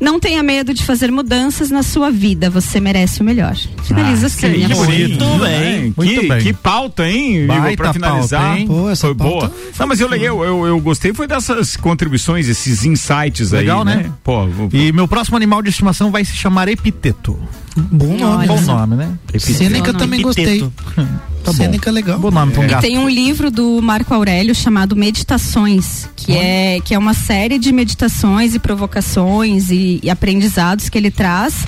Não tenha medo de fazer mudanças na sua vida, você merece o melhor. Finaliza Ah, assim, que hein? Muito bem. É, Muito que, bem. que pauta, hein, Igor, pra finalizar. pauta, hein? Pô, essa foi pauta boa. foi Não, mas eu, eu, eu, eu gostei foi dessas contribuições, esses insights Legal, aí, né? né? Pô, vou- E meu próximo animal de estimação vai se chamar Epiteto. Bom nome. Olha Bom né? nome, né? Sêneca Bom também nome. gostei. Tá bom. Sêneca é legal. Bom nome pra um E gato. tem um livro do Marco Aurélio chamado Meditações, que é, que é uma série de meditações e provocações e, e aprendizados que ele traz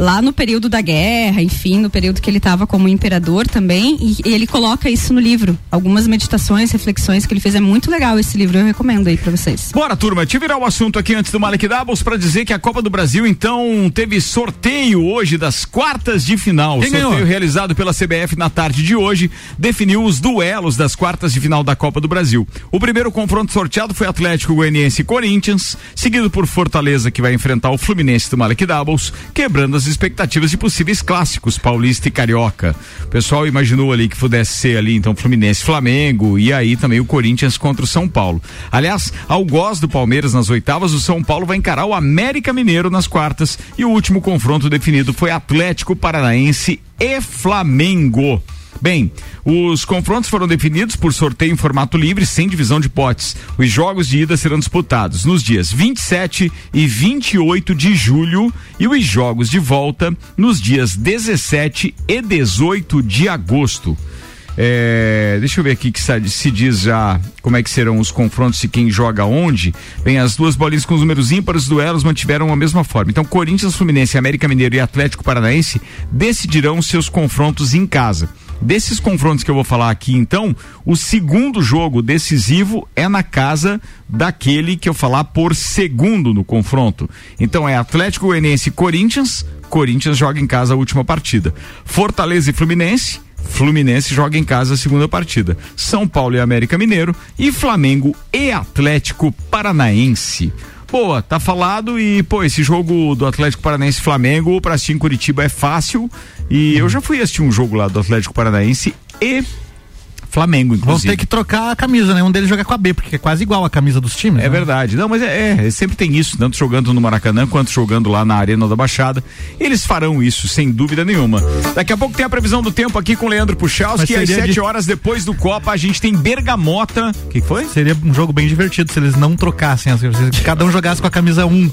lá no período da guerra, enfim, no período que ele estava como imperador também, e, e ele coloca isso no livro. Algumas meditações, reflexões que ele fez. É muito legal esse livro, eu recomendo aí pra vocês. Bora, turma, deixa eu virar o assunto aqui antes do Malek Doubles pra dizer que a Copa do Brasil, então, teve sorteio hoje das quartas de final. Quem sorteio ganhou? realizado pela CBF na tarde de hoje definiu os duelos das quartas de final da Copa do Brasil. O primeiro confronto sorteado foi Atlético Goianiense e Corinthians, seguido por Fortaleza, que vai enfrentar o Fluminense do Malek Doubles, quebrando as expectativas de possíveis clássicos paulista e carioca. O pessoal imaginou ali que pudesse ser ali, então, Fluminense Flamengo, e aí também o Corinthians contra o São Paulo. Aliás, ao goz do Palmeiras nas oitavas, o São Paulo vai encarar o América Mineiro nas quartas, e o último confronto definido foi Atlético Paranaense e Flamengo. Bem, os confrontos foram definidos por sorteio em formato livre, sem divisão de potes. Os jogos de ida serão disputados nos dias 27 e 28 de julho e os jogos de volta nos dias 17 e 18 de agosto. É, deixa eu ver aqui que se diz já como é que serão os confrontos e quem joga onde. Bem, as duas bolinhas com os números ímpares, os duelos mantiveram a mesma forma. Então, Corinthians, Fluminense, América Mineiro e Atlético Paranaense decidirão seus confrontos em casa. Desses confrontos que eu vou falar aqui, então, o segundo jogo decisivo é na casa daquele que eu falar por segundo no confronto. Então é Atlético Goianiense e Corinthians. Corinthians joga em casa a última partida. Fortaleza e Fluminense. Fluminense joga em casa a segunda partida. São Paulo e América Mineiro e Flamengo e Atlético Paranaense. Boa, tá falado e, pô, esse jogo do Atlético Paranaense Flamengo pra assistir em Curitiba é fácil. E eu já fui assistir um jogo lá do Atlético Paranaense e Flamengo, Vão inclusive. ter que trocar a camisa, né? Um deles joga com a B, porque é quase igual a camisa dos times. É né? verdade. Não, mas é, é, sempre tem isso, tanto jogando no Maracanã quanto jogando lá na Arena da Baixada. Eles farão isso, sem dúvida nenhuma. Daqui a pouco tem a previsão do tempo aqui com o Leandro Puchalski, às 7 de- horas depois do Copa a gente tem Bergamota. O que foi? Seria um jogo bem divertido se eles não trocassem, assim, se cada um jogasse com a camisa 1.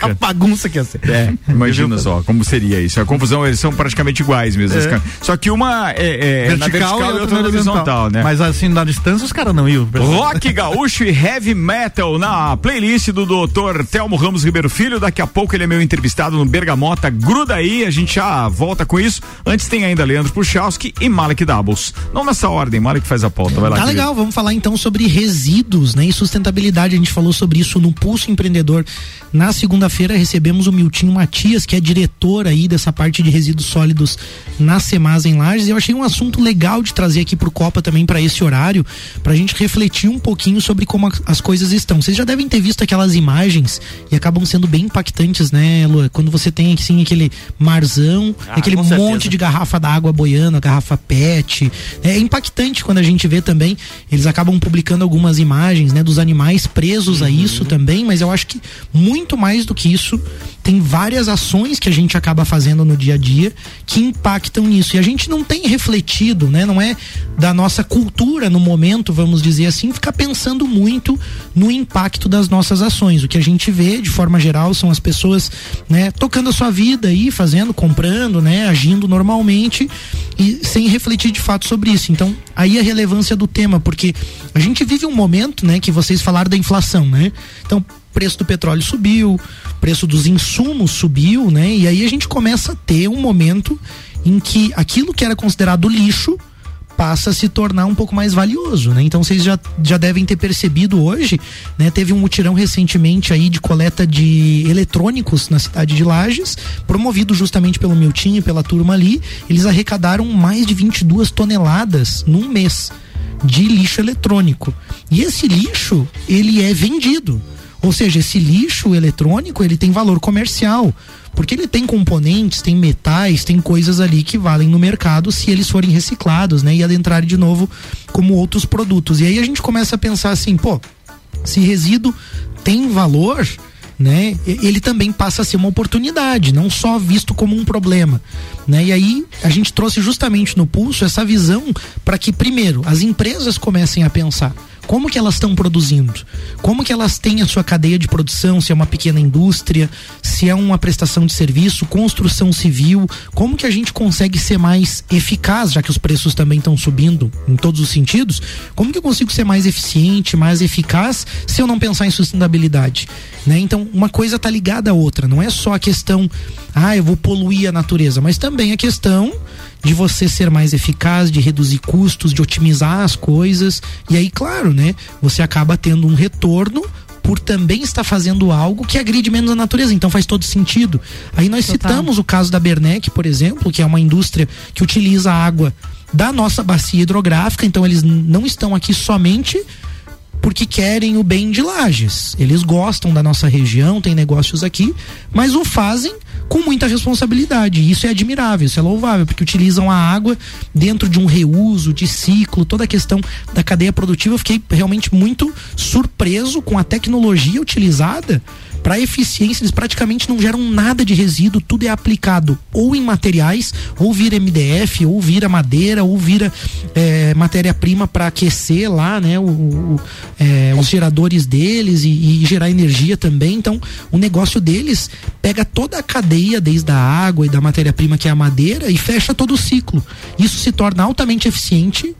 a bagunça que ia ser. É, imagina só como seria isso. A confusão, eles são praticamente iguais mesmo. É. as Só que uma é, é na vertical e outra horizontal, né? Mas assim, na distância os caras não iam. Rock gaúcho e heavy metal na playlist do doutor Telmo Ramos Ribeiro Filho. Daqui a pouco ele é meu entrevistado no Bergamota. Gruda aí, a gente já volta com isso. Antes tem ainda Leandro Puchalski e Malek Doubles. Não nessa ordem, Malek faz a pauta. Vai lá, Tá querido. legal, vamos falar então sobre resíduos né, e sustentabilidade. A gente falou sobre isso no Pulso Empreendedor. Na segunda-feira recebemos o Miltinho Matias, que é diretor aí dessa parte de resíduos sólidos na Semasa em Lages. E eu achei um assunto legal de trazer aqui pro Copa também para esse horário, pra gente refletir um pouquinho sobre como as coisas estão. Vocês já devem ter visto aquelas imagens e acabam sendo bem impactantes, né, Lua? Quando você tem assim aquele marzão, Ah, aquele monte de garrafa d'água boiando, a garrafa PET. É impactante quando a gente vê também. Eles acabam publicando algumas imagens, né, dos animais presos a isso também, mas eu acho que muito mais do que isso, tem várias ações que a gente acaba fazendo no dia a dia que impactam nisso. E a gente não tem refletido, né? Não é da nossa cultura no momento, vamos dizer assim, ficar pensando muito no impacto das nossas ações. O que a gente vê, de forma geral, são as pessoas, né, tocando a sua vida aí, fazendo, comprando, né, agindo normalmente e sem refletir de fato sobre isso. Então, aí a relevância do tema, porque a gente vive um momento, né, que vocês falaram da inflação, né? Então, preço do petróleo subiu, preço dos insumos subiu, né? E aí a gente começa a ter um momento em que aquilo que era considerado lixo passa a se tornar um pouco mais valioso, né? Então vocês já, já devem ter percebido hoje, né? Teve um mutirão recentemente aí de coleta de eletrônicos na cidade de Lages, promovido justamente pelo Miltinho e pela turma ali. Eles arrecadaram mais de 22 toneladas num mês de lixo eletrônico. E esse lixo, ele é vendido. Ou seja, esse lixo eletrônico, ele tem valor comercial, porque ele tem componentes, tem metais, tem coisas ali que valem no mercado se eles forem reciclados, né, e adentrarem de novo como outros produtos. E aí a gente começa a pensar assim, pô, se resíduo tem valor, né? Ele também passa a ser uma oportunidade, não só visto como um problema, né? E aí a gente trouxe justamente no pulso essa visão para que primeiro as empresas comecem a pensar como que elas estão produzindo, como que elas têm a sua cadeia de produção, se é uma pequena indústria, se é uma prestação de serviço, construção civil, como que a gente consegue ser mais eficaz, já que os preços também estão subindo em todos os sentidos, como que eu consigo ser mais eficiente, mais eficaz, se eu não pensar em sustentabilidade, né? Então, uma coisa tá ligada à outra, não é só a questão, ah, eu vou poluir a natureza, mas também a questão de você ser mais eficaz, de reduzir custos, de otimizar as coisas. E aí, claro, né? Você acaba tendo um retorno por também estar fazendo algo que agride menos a natureza. Então faz todo sentido. Aí nós citamos o caso da Bernec, por exemplo, que é uma indústria que utiliza água da nossa bacia hidrográfica. Então eles não estão aqui somente porque querem o bem de Lages. Eles gostam da nossa região, têm negócios aqui, mas o fazem com muita responsabilidade. Isso é admirável, isso é louvável, porque utilizam a água dentro de um reuso, de ciclo, toda a questão da cadeia produtiva. Eu fiquei realmente muito surpreso com a tecnologia utilizada para eficiência, eles praticamente não geram nada de resíduo, tudo é aplicado ou em materiais, ou vira MDF, ou vira madeira, ou vira é, matéria-prima para aquecer lá, né, o, o- é, os geradores deles e, e gerar energia também. Então, o negócio deles pega toda a cadeia, desde a água e da matéria-prima que é a madeira, e fecha todo o ciclo. Isso se torna altamente eficiente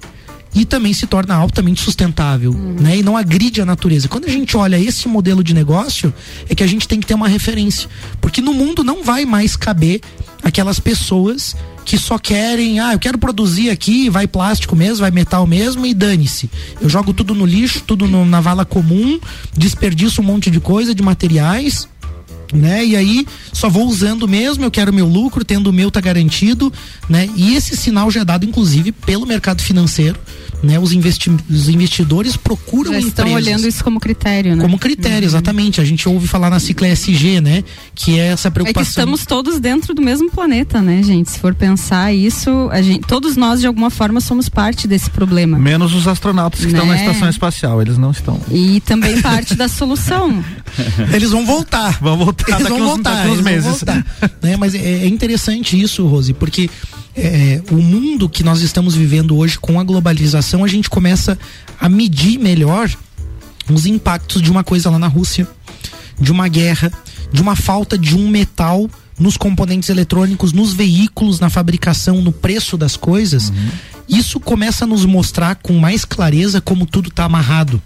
e também se torna altamente sustentável, né? E não agride a natureza. Quando a gente olha esse modelo de negócio, é que a gente tem que ter uma referência, porque no mundo não vai mais caber aquelas pessoas que só querem, ah, eu quero produzir aqui, vai plástico mesmo, vai metal mesmo e dane-se. Eu jogo tudo no lixo, tudo no- na vala comum, desperdiço um monte de coisa, de materiais né? E aí só vou usando mesmo, eu quero meu lucro, tendo o meu tá garantido, né? E esse sinal já é dado inclusive pelo mercado financeiro, né? Os, investi os investidores procuram Já estão empresas olhando isso como critério, né? como critério, exatamente. A gente ouve falar na cicla SG, né? Que é essa É que preocupação. estamos todos dentro do mesmo planeta, né, gente? Se for pensar isso, a gente, todos nós de alguma forma somos parte desse problema. Menos os astronautas que estão na Né? estação espacial, eles não estão. E também parte da solução. Eles vão voltar. Vão voltar Eles daqui vão uns- voltar, daqui uns eles vão meses. voltar, né? Mas é, é interessante isso, Rose, porque é, o mundo que nós estamos vivendo hoje com a globalização, a gente começa a medir melhor os impactos de uma coisa lá na Rússia, de uma guerra, de uma falta de um metal nos componentes eletrônicos, nos veículos, na fabricação, no preço das coisas. Isso começa a nos mostrar com mais clareza como tudo está amarrado.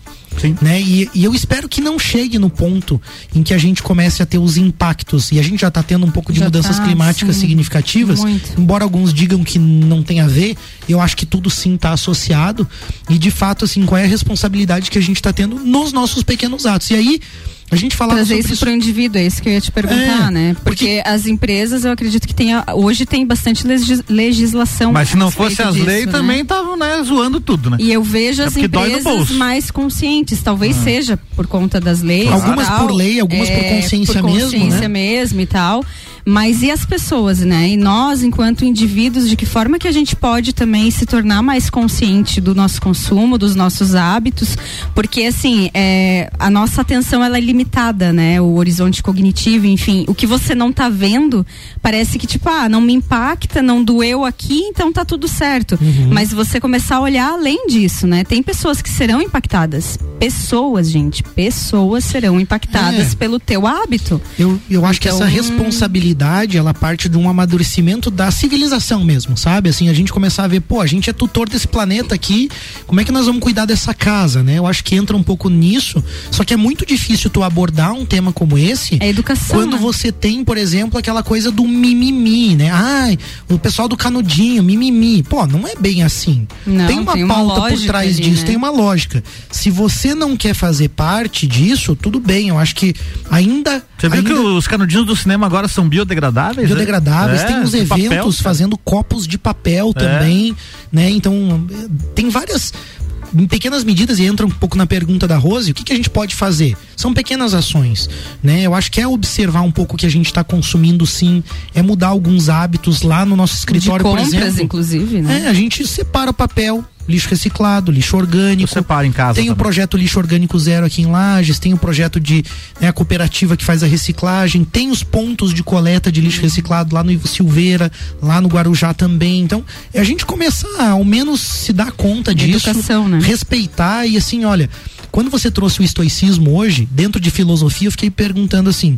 Né? E, e eu espero que não chegue no ponto em que a gente comece a ter os impactos. E a gente já está tendo um pouco de Já mudanças tá, climáticas sim. significativas. Muito. Embora alguns digam que não tem a ver, eu acho que tudo sim está associado. E de fato, assim, qual é a responsabilidade que a gente está tendo nos nossos pequenos atos? E aí, a gente falava Trazer isso para o indivíduo, é isso que eu ia te perguntar, É, né? Porque, as empresas, eu acredito que tenha, hoje tem bastante legis- legislação. Mas se não fosse as disso, leis, né? também estavam né, zoando tudo, né? E eu vejo É as porque empresas mais conscientes, talvez Ah. seja por conta das leis. Algumas por lei, algumas por é, consciência por mesmo, consciência né? mesmo e tal. Mas e as pessoas, né? E nós, enquanto indivíduos, de que forma que a gente pode também se tornar mais consciente do nosso consumo, dos nossos hábitos? Porque, assim, é, a nossa atenção ela é limitada, né? O horizonte cognitivo, enfim. O que você não tá vendo, parece que, tipo, ah, não me impacta, não doeu aqui, então tá tudo certo. Uhum. Mas você começar a olhar além disso, né? Tem pessoas que serão impactadas. Pessoas, gente, pessoas serão impactadas É. pelo teu hábito. Eu, eu acho que Então- essa responsabilidade, ela parte de um amadurecimento da civilização mesmo, sabe? Assim, a gente começar a ver, pô, a gente é tutor desse planeta aqui, como é que nós vamos cuidar dessa casa, né? Eu acho que entra um pouco nisso, só que é muito difícil tu abordar um tema como esse. É educação. Quando né? você tem, por exemplo, aquela coisa do mimimi, né? Ai, o pessoal do canudinho, mimimi. Pô, não é bem assim. Não, tem uma tem uma pauta por lógica trás ali, disso, né? tem uma lógica. Se você não quer fazer parte disso, tudo bem. Eu acho que ainda. Você viu ainda... que os canudinhos do cinema agora são biodegradáveis? né? Biodegradáveis, É, tem uns eventos papel, fazendo copos de papel É. também, né? Então, tem várias em pequenas medidas e entra um pouco na pergunta da Rose, o que, que a gente pode fazer? São pequenas ações, né? Eu acho que é observar um pouco o que a gente está consumindo sim, é mudar alguns hábitos lá no nosso escritório, de compras, por exemplo. inclusive, né? É, a gente separa o papel, lixo reciclado, lixo orgânico. separa em casa Tem o também. projeto Lixo Orgânico Zero aqui em Lages, tem o projeto de né, a cooperativa que faz a reciclagem, tem os pontos de coleta de lixo reciclado lá no Ivo Silveira, lá no Guarujá também. Então, é a gente começar ao menos se dar conta disso, Educação, né? respeitar e assim, olha, quando você trouxe o estoicismo hoje, dentro de filosofia, eu fiquei perguntando assim,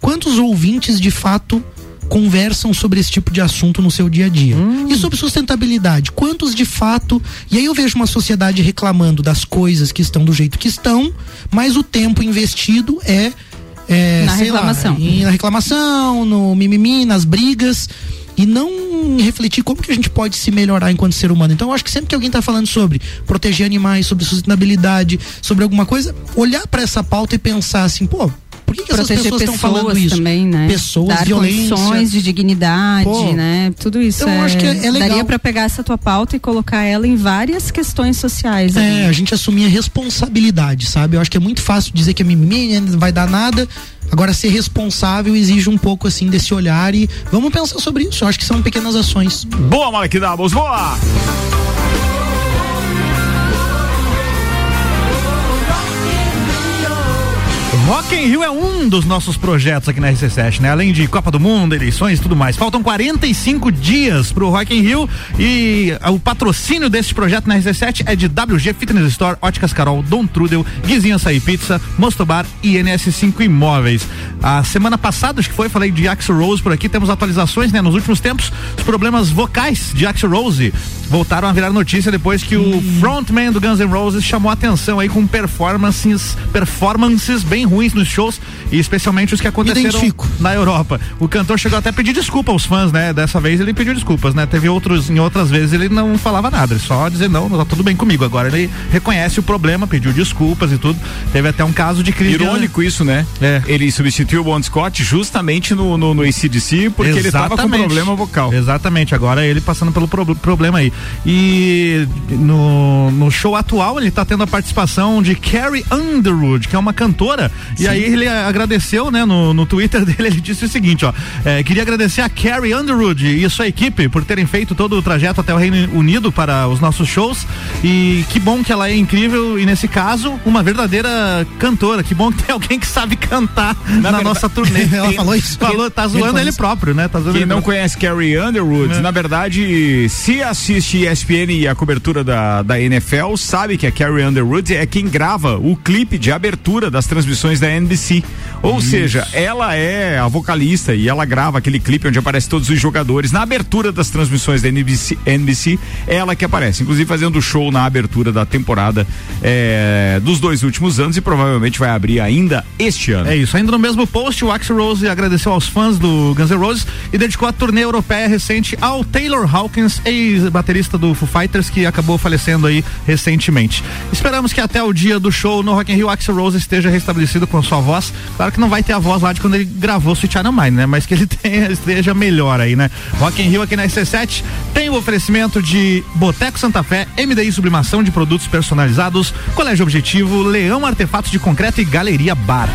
quantos ouvintes de fato conversam sobre esse tipo de assunto no seu dia a dia. Hum. E sobre sustentabilidade, quantos de fato. E aí eu vejo uma sociedade reclamando das coisas que estão do jeito que estão, mas o tempo investido é. é, Na sei lá, reclamação. em- na reclamação, no mimimi, nas brigas. E não refletir como que a gente pode se melhorar enquanto ser humano. Então eu acho que sempre que alguém está falando sobre proteger animais, sobre sustentabilidade, sobre alguma coisa, olhar para essa pauta e pensar assim, pô, por que, que essas Proteger pessoas estão falando pessoas isso? também, né? Pessoas, Dar violência. condições de dignidade, Pô, né? Tudo isso. então eu acho que é- é legal. Daria pra pegar essa tua pauta e colocar ela em várias questões sociais. ali. É, a gente assumir a responsabilidade, sabe? Eu acho que é muito fácil dizer que a mimimi não vai dar nada. Agora, ser responsável exige um pouco assim desse olhar e vamos pensar sobre isso. Eu acho que são pequenas ações. Boa, Doubles, boa! Rock in Rio é um dos nossos projetos aqui na RC7, né? Além de Copa do Mundo, eleições e tudo mais. Faltam 45 dias pro Rock in Rio e ah, o patrocínio desse projeto na RC7 é de WG Fitness Store, Óticas Carol, Dom Trudel, Guizinho Açaí Pizza, Mostobar e NS5 Imóveis. A semana passada, acho que foi, falei de Axel Rose por aqui, temos atualizações, né? Nos últimos tempos, os problemas vocais de Axel Rose voltaram a virar notícia depois que o frontman do Guns N' Roses chamou a atenção aí com performances, performances bem ruins ruins nos shows, e especialmente os que aconteceram identifico. na Europa. O cantor chegou até a pedir desculpa aos fãs, né? Dessa vez ele pediu desculpas, né? Teve outros, em outras vezes ele não falava nada, ele só dizer não, tá tudo bem comigo. Agora ele reconhece o problema, pediu desculpas e tudo. Teve até um caso de crise. Irônico isso, né? É. Ele substituiu o Bon Scott justamente no, no, no ACDC porque ele tava com Exatamente. problema vocal. Exatamente, agora ele passando pelo pro- problema aí. E no, no show atual ele tá tendo a participação de Carrie Underwood, que é uma cantora. E aí ele agradeceu, né, no, no Twitter dele, ele disse o seguinte, ó. é, queria agradecer a Carrie Underwood e sua equipe por terem feito todo o trajeto até o Reino Unido para os nossos shows. E que bom que ela é incrível e, nesse caso, uma verdadeira cantora. Que bom que tem alguém que sabe cantar na, verdade- nossa turnê. Ela falou isso? Falou, tá Ele zoando ele isso? próprio, né? Tá Quem ele não conhece Carrie Underwood, É. na verdade, se assiste ESPN e a cobertura da, da NFL, sabe que a Carrie Underwood é quem grava o clipe de abertura das transmissões da NBC. Ou seja, ela é a vocalista e ela grava aquele clipe onde aparece todos os jogadores. Na abertura das transmissões da NBC, NBC é ela que aparece, inclusive fazendo show na abertura da temporada é, dos dois últimos anos e provavelmente vai abrir ainda este ano. É isso. Ainda no mesmo post, o Axl Rose agradeceu aos fãs do Guns N' Roses e dedicou a turnê europeia recente ao Taylor Hawkins, ex-baterista do Foo Fighters, que acabou falecendo aí recentemente. Esperamos que até o dia do show no Rock in Rio, Axl Rose esteja restabelecido com sua voz. Claro que não vai ter a voz lá de quando ele gravou Sweet Child Mine, né? Mas que ele tenha, esteja melhor aí, né? Rock in Rio aqui na SC7 tem o oferecimento de Boteco Santa Fé, MDI Sublimação de Produtos Personalizados, Colégio Objetivo, Leão Artefatos de Concreto e Galeria Bar.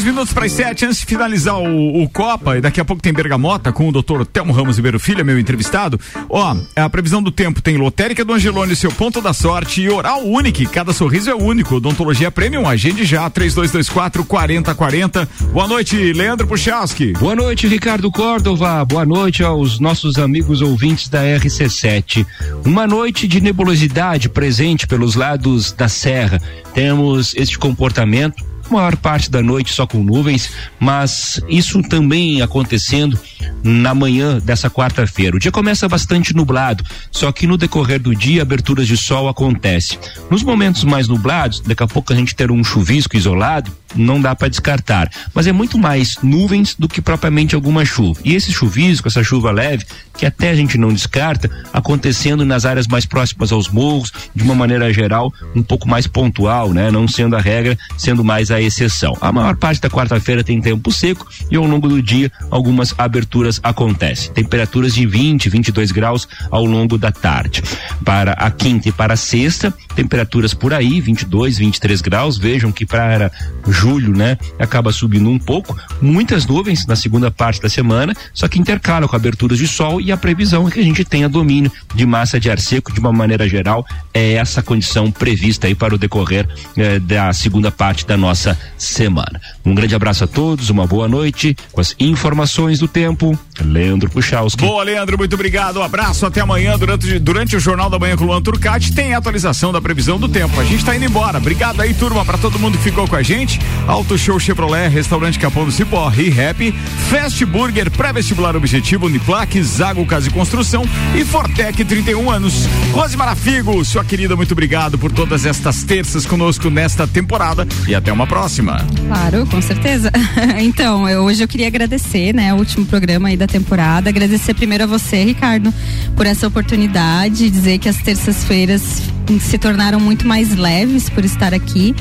Dois minutos para as sete, antes de finalizar o, o Copa, e daqui a pouco tem Bergamota com o doutor Telmo Ramos Ribeiro Filho, meu entrevistado. Ó, a previsão do tempo tem lotérica do Angelone, seu ponto da sorte, e oral único, cada sorriso é único. Odontologia Premium, agende já, 3224 4040. Boa noite, Leandro Puchalski. Boa noite, Ricardo Córdova. Boa noite aos nossos amigos ouvintes da RC7. Uma noite de nebulosidade presente pelos lados da serra. Temos este comportamento maior parte da noite só com nuvens, mas isso também acontecendo na manhã dessa quarta-feira. O dia começa bastante nublado, só que no decorrer do dia aberturas de sol acontece. Nos momentos mais nublados, daqui a pouco a gente ter um chuvisco isolado, não dá para descartar, mas é muito mais nuvens do que propriamente alguma chuva. E esse chuvisco, essa chuva leve, que até a gente não descarta, acontecendo nas áreas mais próximas aos morros, de uma maneira geral, um pouco mais pontual, né? Não sendo a regra, sendo mais a exceção. A maior parte da quarta-feira tem tempo seco e ao longo do dia algumas aberturas acontecem. Temperaturas de 20, 22 graus ao longo da tarde. Para a quinta e para a sexta, temperaturas por aí, 22, 23 graus. Vejam que para julho, né, acaba subindo um pouco. Muitas nuvens na segunda parte da semana, só que intercala com aberturas de sol e a previsão é que a gente tenha domínio de massa de ar seco de uma maneira geral. É essa condição prevista aí para o decorrer eh, da segunda parte da nossa semana. Um grande abraço a todos, uma boa noite com as informações do tempo. Leandro Puchalski. Boa, Leandro, muito obrigado. Um abraço, até amanhã. Durante, durante o Jornal da Manhã com o Luan Turcati tem atualização da previsão do tempo. A gente tá indo embora. Obrigado aí, turma, para todo mundo que ficou com a gente. Auto Show Chevrolet, Restaurante Capão do Cipó, ReHap, Fast Burger, Pré-Vestibular Objetivo, Uniplaque, Zago Casa e Construção e Fortec 31 anos. Rose Marafigo, sua querida, muito obrigado por todas estas terças conosco nesta temporada e até uma próxima. Claro, com certeza. então, eu- hoje eu queria agradecer, né, o último programa aí da temporada. Agradecer primeiro a você, Ricardo, por essa oportunidade, dizer que as terças-feiras se tornaram muito mais leves por estar aqui.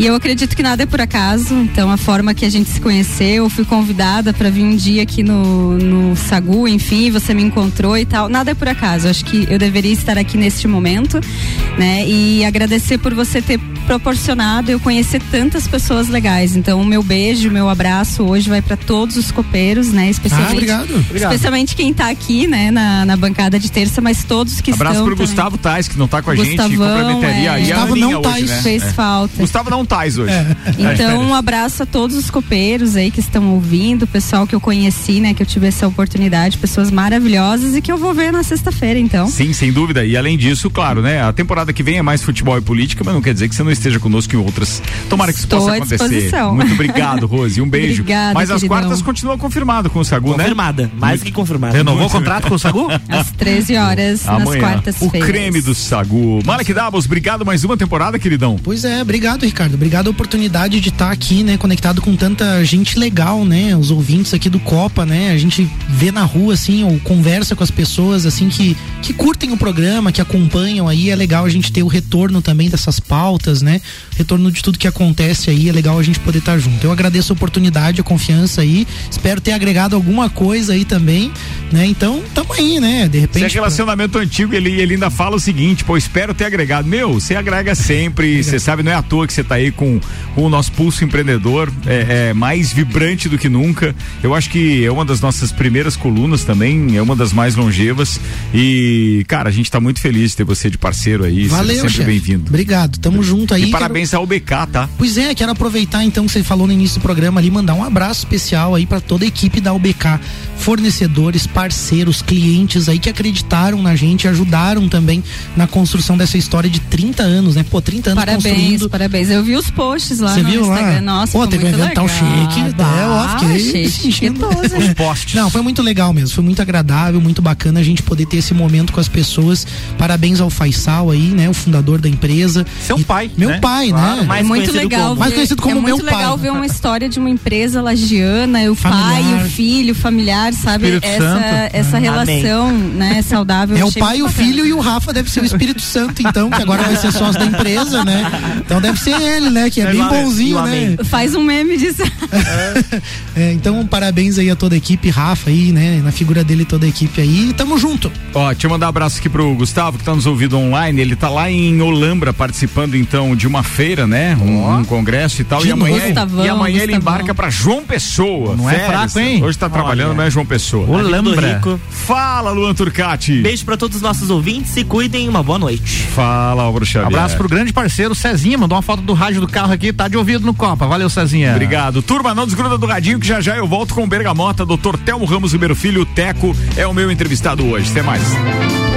E eu acredito que nada é por acaso. Então, a forma que a gente se conheceu, eu fui convidada para vir um dia aqui no, no Sagu, enfim, você me encontrou e tal. Nada é por acaso. Acho que eu deveria estar aqui neste momento, né? E agradecer por você ter proporcionado eu conhecer tantas pessoas legais. Então, o meu beijo, o meu abraço hoje vai para todos os copeiros, né? Especialmente, Ah, obrigado. Obrigado. especialmente quem tá aqui, né, na, na bancada de terça, mas todos que Abraço estão pro também. Gustavo Tais, que não tá com a gente. Gustavão, Complementaria é. aí a Gustavo Aninha não hoje, né? Fez É. falta. Gustavo não Tais hoje. Então, um abraço a todos os copeiros aí que estão ouvindo, o pessoal que eu conheci, né, que eu tive essa oportunidade, pessoas maravilhosas e que eu vou ver na sexta-feira, então. Sim, sem dúvida. E além disso, claro, né? A temporada que vem é mais futebol e política, mas não quer dizer que você não esteja conosco em outras. Tomara que isso Estou possa acontecer. Muito obrigado, Rose. Um beijo. Obrigada, Mas as quartas continuam confirmado com o Sagu, né? Confirmada, mais que confirmada. Renovou o contrato com o Sagu? Às 13 horas, nas Amanhã. O quartas-feiras. creme do Sagu. Malek Davos, obrigado mais uma temporada, queridão. Pois é, obrigado, Ricardo. Obrigado a oportunidade de estar aqui, né, conectado com tanta gente legal, né? Os ouvintes aqui do Copa, né? A gente vê na rua, assim, ou conversa com as pessoas, assim, que, que curtem o programa, que acompanham aí. É legal a gente ter o retorno também dessas pautas, né? Retorno de tudo que acontece aí. É legal a gente poder estar junto. Eu agradeço a oportunidade, a confiança aí. Espero ter agregado alguma coisa aí também, né? Então, tamo aí, né? De Esse repente. é relacionamento antigo, ele, ele ainda fala o seguinte, pô, espero ter agregado. Meu, você agrega sempre, você sabe, não é à toa que você tá aí com, com o nosso pulso empreendedor, é, é mais vibrante do que nunca. Eu acho que é uma das nossas primeiras colunas também, é uma das mais longevas. E, cara, a gente tá muito feliz de ter você de parceiro aí. Valeu, sempre bem-vindo. Obrigado, tamo junto aí. E Quero- parabéns ao BK, tá? Pois é, quero aproveitar então que você falou no início do programa ali, mandar um abraço especial aí para toda a equipe da UBK, fornecedores, parceiros, clientes aí que acreditaram na gente, ajudaram também na construção dessa história de 30 anos, né? Pô, 30 anos Parabéns, construindo. parabéns. Eu vi os posts lá Você no viu lá? Instagram. Nossa, Pô, teve um evento tão legal. chique, né? Ó, Ah, fiquei sentindo os postes. Não, foi muito legal mesmo, foi muito agradável, muito bacana a gente poder ter esse momento com as pessoas. Parabéns ao Faisal aí, né? O fundador da empresa. Seu pai, Meu né? pai, Claro, né? mais é muito conhecido legal como. ver, Mais conhecido como é muito meu pai. legal ver uma história de uma empresa lagiana, o pai, Familiar. o filho, familiar, sabe? Espírito essa Santo. essa Amém. relação, né, saudável. É o pai, o muito filho e o Rafa deve ser o Espírito Santo, então, que agora vai ser sócio da empresa, né? Então deve ser ele, né? Que é bem bonzinho, né? Faz um meme disso. É, então, parabéns aí a toda a equipe, Rafa aí, né? Na figura dele, toda a equipe aí. Tamo junto. Ó, deixa eu mandar um abraço aqui pro Gustavo, que tá nos ouvindo online. Ele tá lá em Olambra, participando então de uma feira, né? Um, um congresso e tal. De E amanhã, novo? e amanhã ele Gustavão. embarca pra João Pessoa. Não é Férias. fraco, hein? Hoje tá trabalhando, mas é João Pessoa. Olambra. Rico. Fala, Luan Turcati. Beijo pra todos os nossos ouvintes, se cuidem, uma boa noite. Fala, Álvaro Xavier. Abraço pro grande parceiro Cezinha, mandou uma foto do rádio do carro aqui, tá de ouvido no Copa. Valeu, Cezinha. Obrigado. Turma, não desgruda do radinho que já já eu volto com o Bergamota, Dr. Telmo Ramos Ribeiro Filho, o Teco é o meu entrevistado hoje. Até mais.